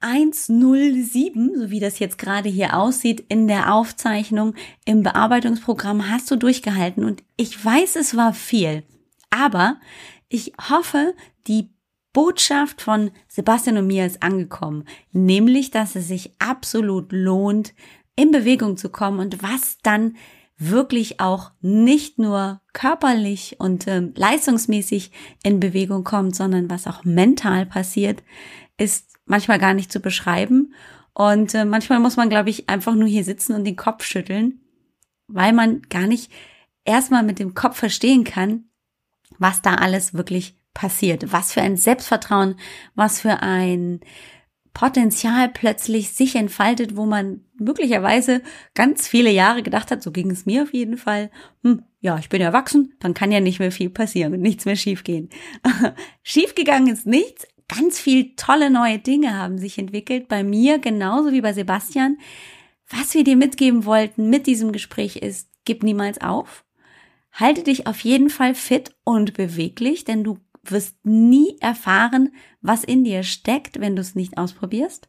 107, so wie das jetzt gerade hier aussieht, in der Aufzeichnung im Bearbeitungsprogramm hast du durchgehalten und ich weiß, es war viel, aber ich hoffe, die Botschaft von Sebastian und mir ist angekommen, nämlich, dass es sich absolut lohnt, in Bewegung zu kommen und was dann wirklich auch nicht nur körperlich und äh, leistungsmäßig in Bewegung kommt, sondern was auch mental passiert, ist manchmal gar nicht zu beschreiben. Und äh, manchmal muss man, glaube ich, einfach nur hier sitzen und den Kopf schütteln, weil man gar nicht erstmal mit dem Kopf verstehen kann, was da alles wirklich passiert. Was für ein Selbstvertrauen, was für ein Potenzial plötzlich sich entfaltet, wo man möglicherweise ganz viele Jahre gedacht hat, so ging es mir auf jeden Fall, hm, ja, ich bin erwachsen, dann kann ja nicht mehr viel passieren und nichts mehr schiefgehen. Schiefgegangen ist nichts, ganz viel tolle neue Dinge haben sich entwickelt, bei mir genauso wie bei Sebastian. was wir dir mitgeben wollten mit diesem Gespräch ist, gib niemals auf. Halte dich auf jeden Fall fit und beweglich, denn du wirst nie erfahren, was in dir steckt, wenn du es nicht ausprobierst.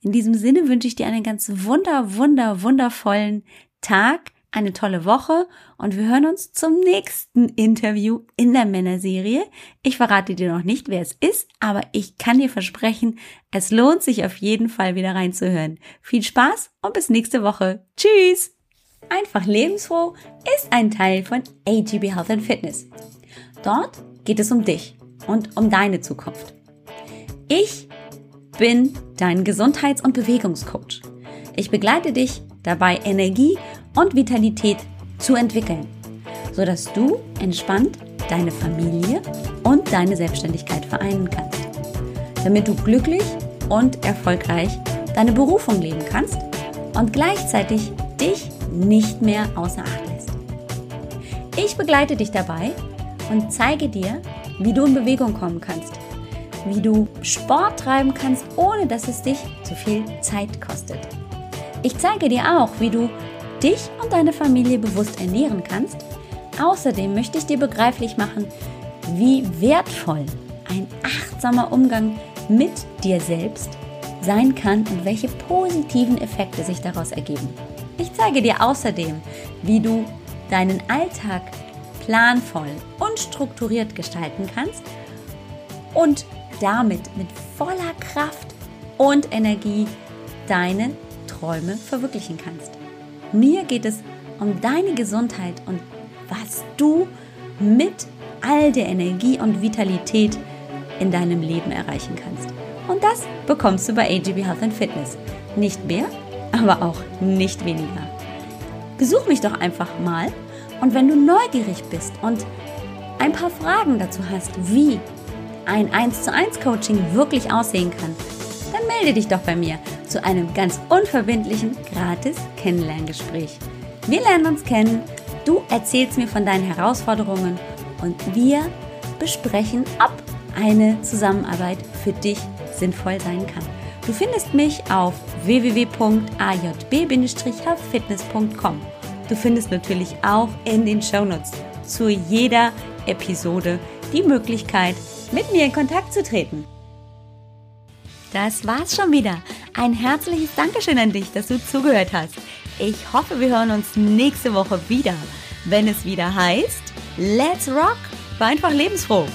In diesem Sinne wünsche ich dir einen ganz wunder, wunder, wundervollen Tag, eine tolle Woche und wir hören uns zum nächsten Interview in der Männerserie. Ich verrate dir noch nicht, wer es ist, aber ich kann dir versprechen, es lohnt sich auf jeden Fall wieder reinzuhören. Viel Spaß und bis nächste Woche. Tschüss! Einfach lebensfroh ist ein Teil von AGB Health and Fitness. Dort geht es um dich und um deine Zukunft. Ich bin dein Gesundheits- und Bewegungscoach. Ich begleite dich dabei, Energie und Vitalität zu entwickeln, sodass du entspannt deine Familie und deine Selbstständigkeit vereinen kannst, damit du glücklich und erfolgreich deine Berufung leben kannst und gleichzeitig dich nicht mehr außer Acht lässt. Ich begleite dich dabei und zeige dir, wie du in Bewegung kommen kannst, wie du Sport treiben kannst, ohne dass es dich zu viel Zeit kostet. Ich zeige dir auch, wie du dich und deine Familie bewusst ernähren kannst. Außerdem möchte ich dir begreiflich machen, wie wertvoll ein achtsamer Umgang mit dir selbst sein kann und welche positiven Effekte sich daraus ergeben. Ich zeige dir außerdem, wie du deinen Alltag planvoll und strukturiert gestalten kannst und damit mit voller Kraft und Energie deine Träume verwirklichen kannst. Mir geht es um deine Gesundheit und was du mit all der Energie und Vitalität in deinem Leben erreichen kannst. Und das bekommst du bei AGB Health and Fitness. Nicht mehr, aber auch nicht weniger. Besuch mich doch einfach mal und wenn du neugierig bist und ein paar Fragen dazu hast, wie ein 1 zu 1 Coaching wirklich aussehen kann, dann melde dich doch bei mir zu einem ganz unverbindlichen, gratis Kennenlerngespräch. Wir lernen uns kennen, du erzählst mir von deinen Herausforderungen und wir besprechen, ob eine Zusammenarbeit für dich sinnvoll sein kann. Du findest mich auf www.ajb-fitness.com. Du findest natürlich auch in den Shownotes zu jeder Episode die Möglichkeit, mit mir in Kontakt zu treten. Das war's schon wieder. Ein herzliches Dankeschön an dich, dass du zugehört hast. Ich hoffe, wir hören uns nächste Woche wieder, wenn es wieder heißt Let's Rock, war einfach lebensfroh.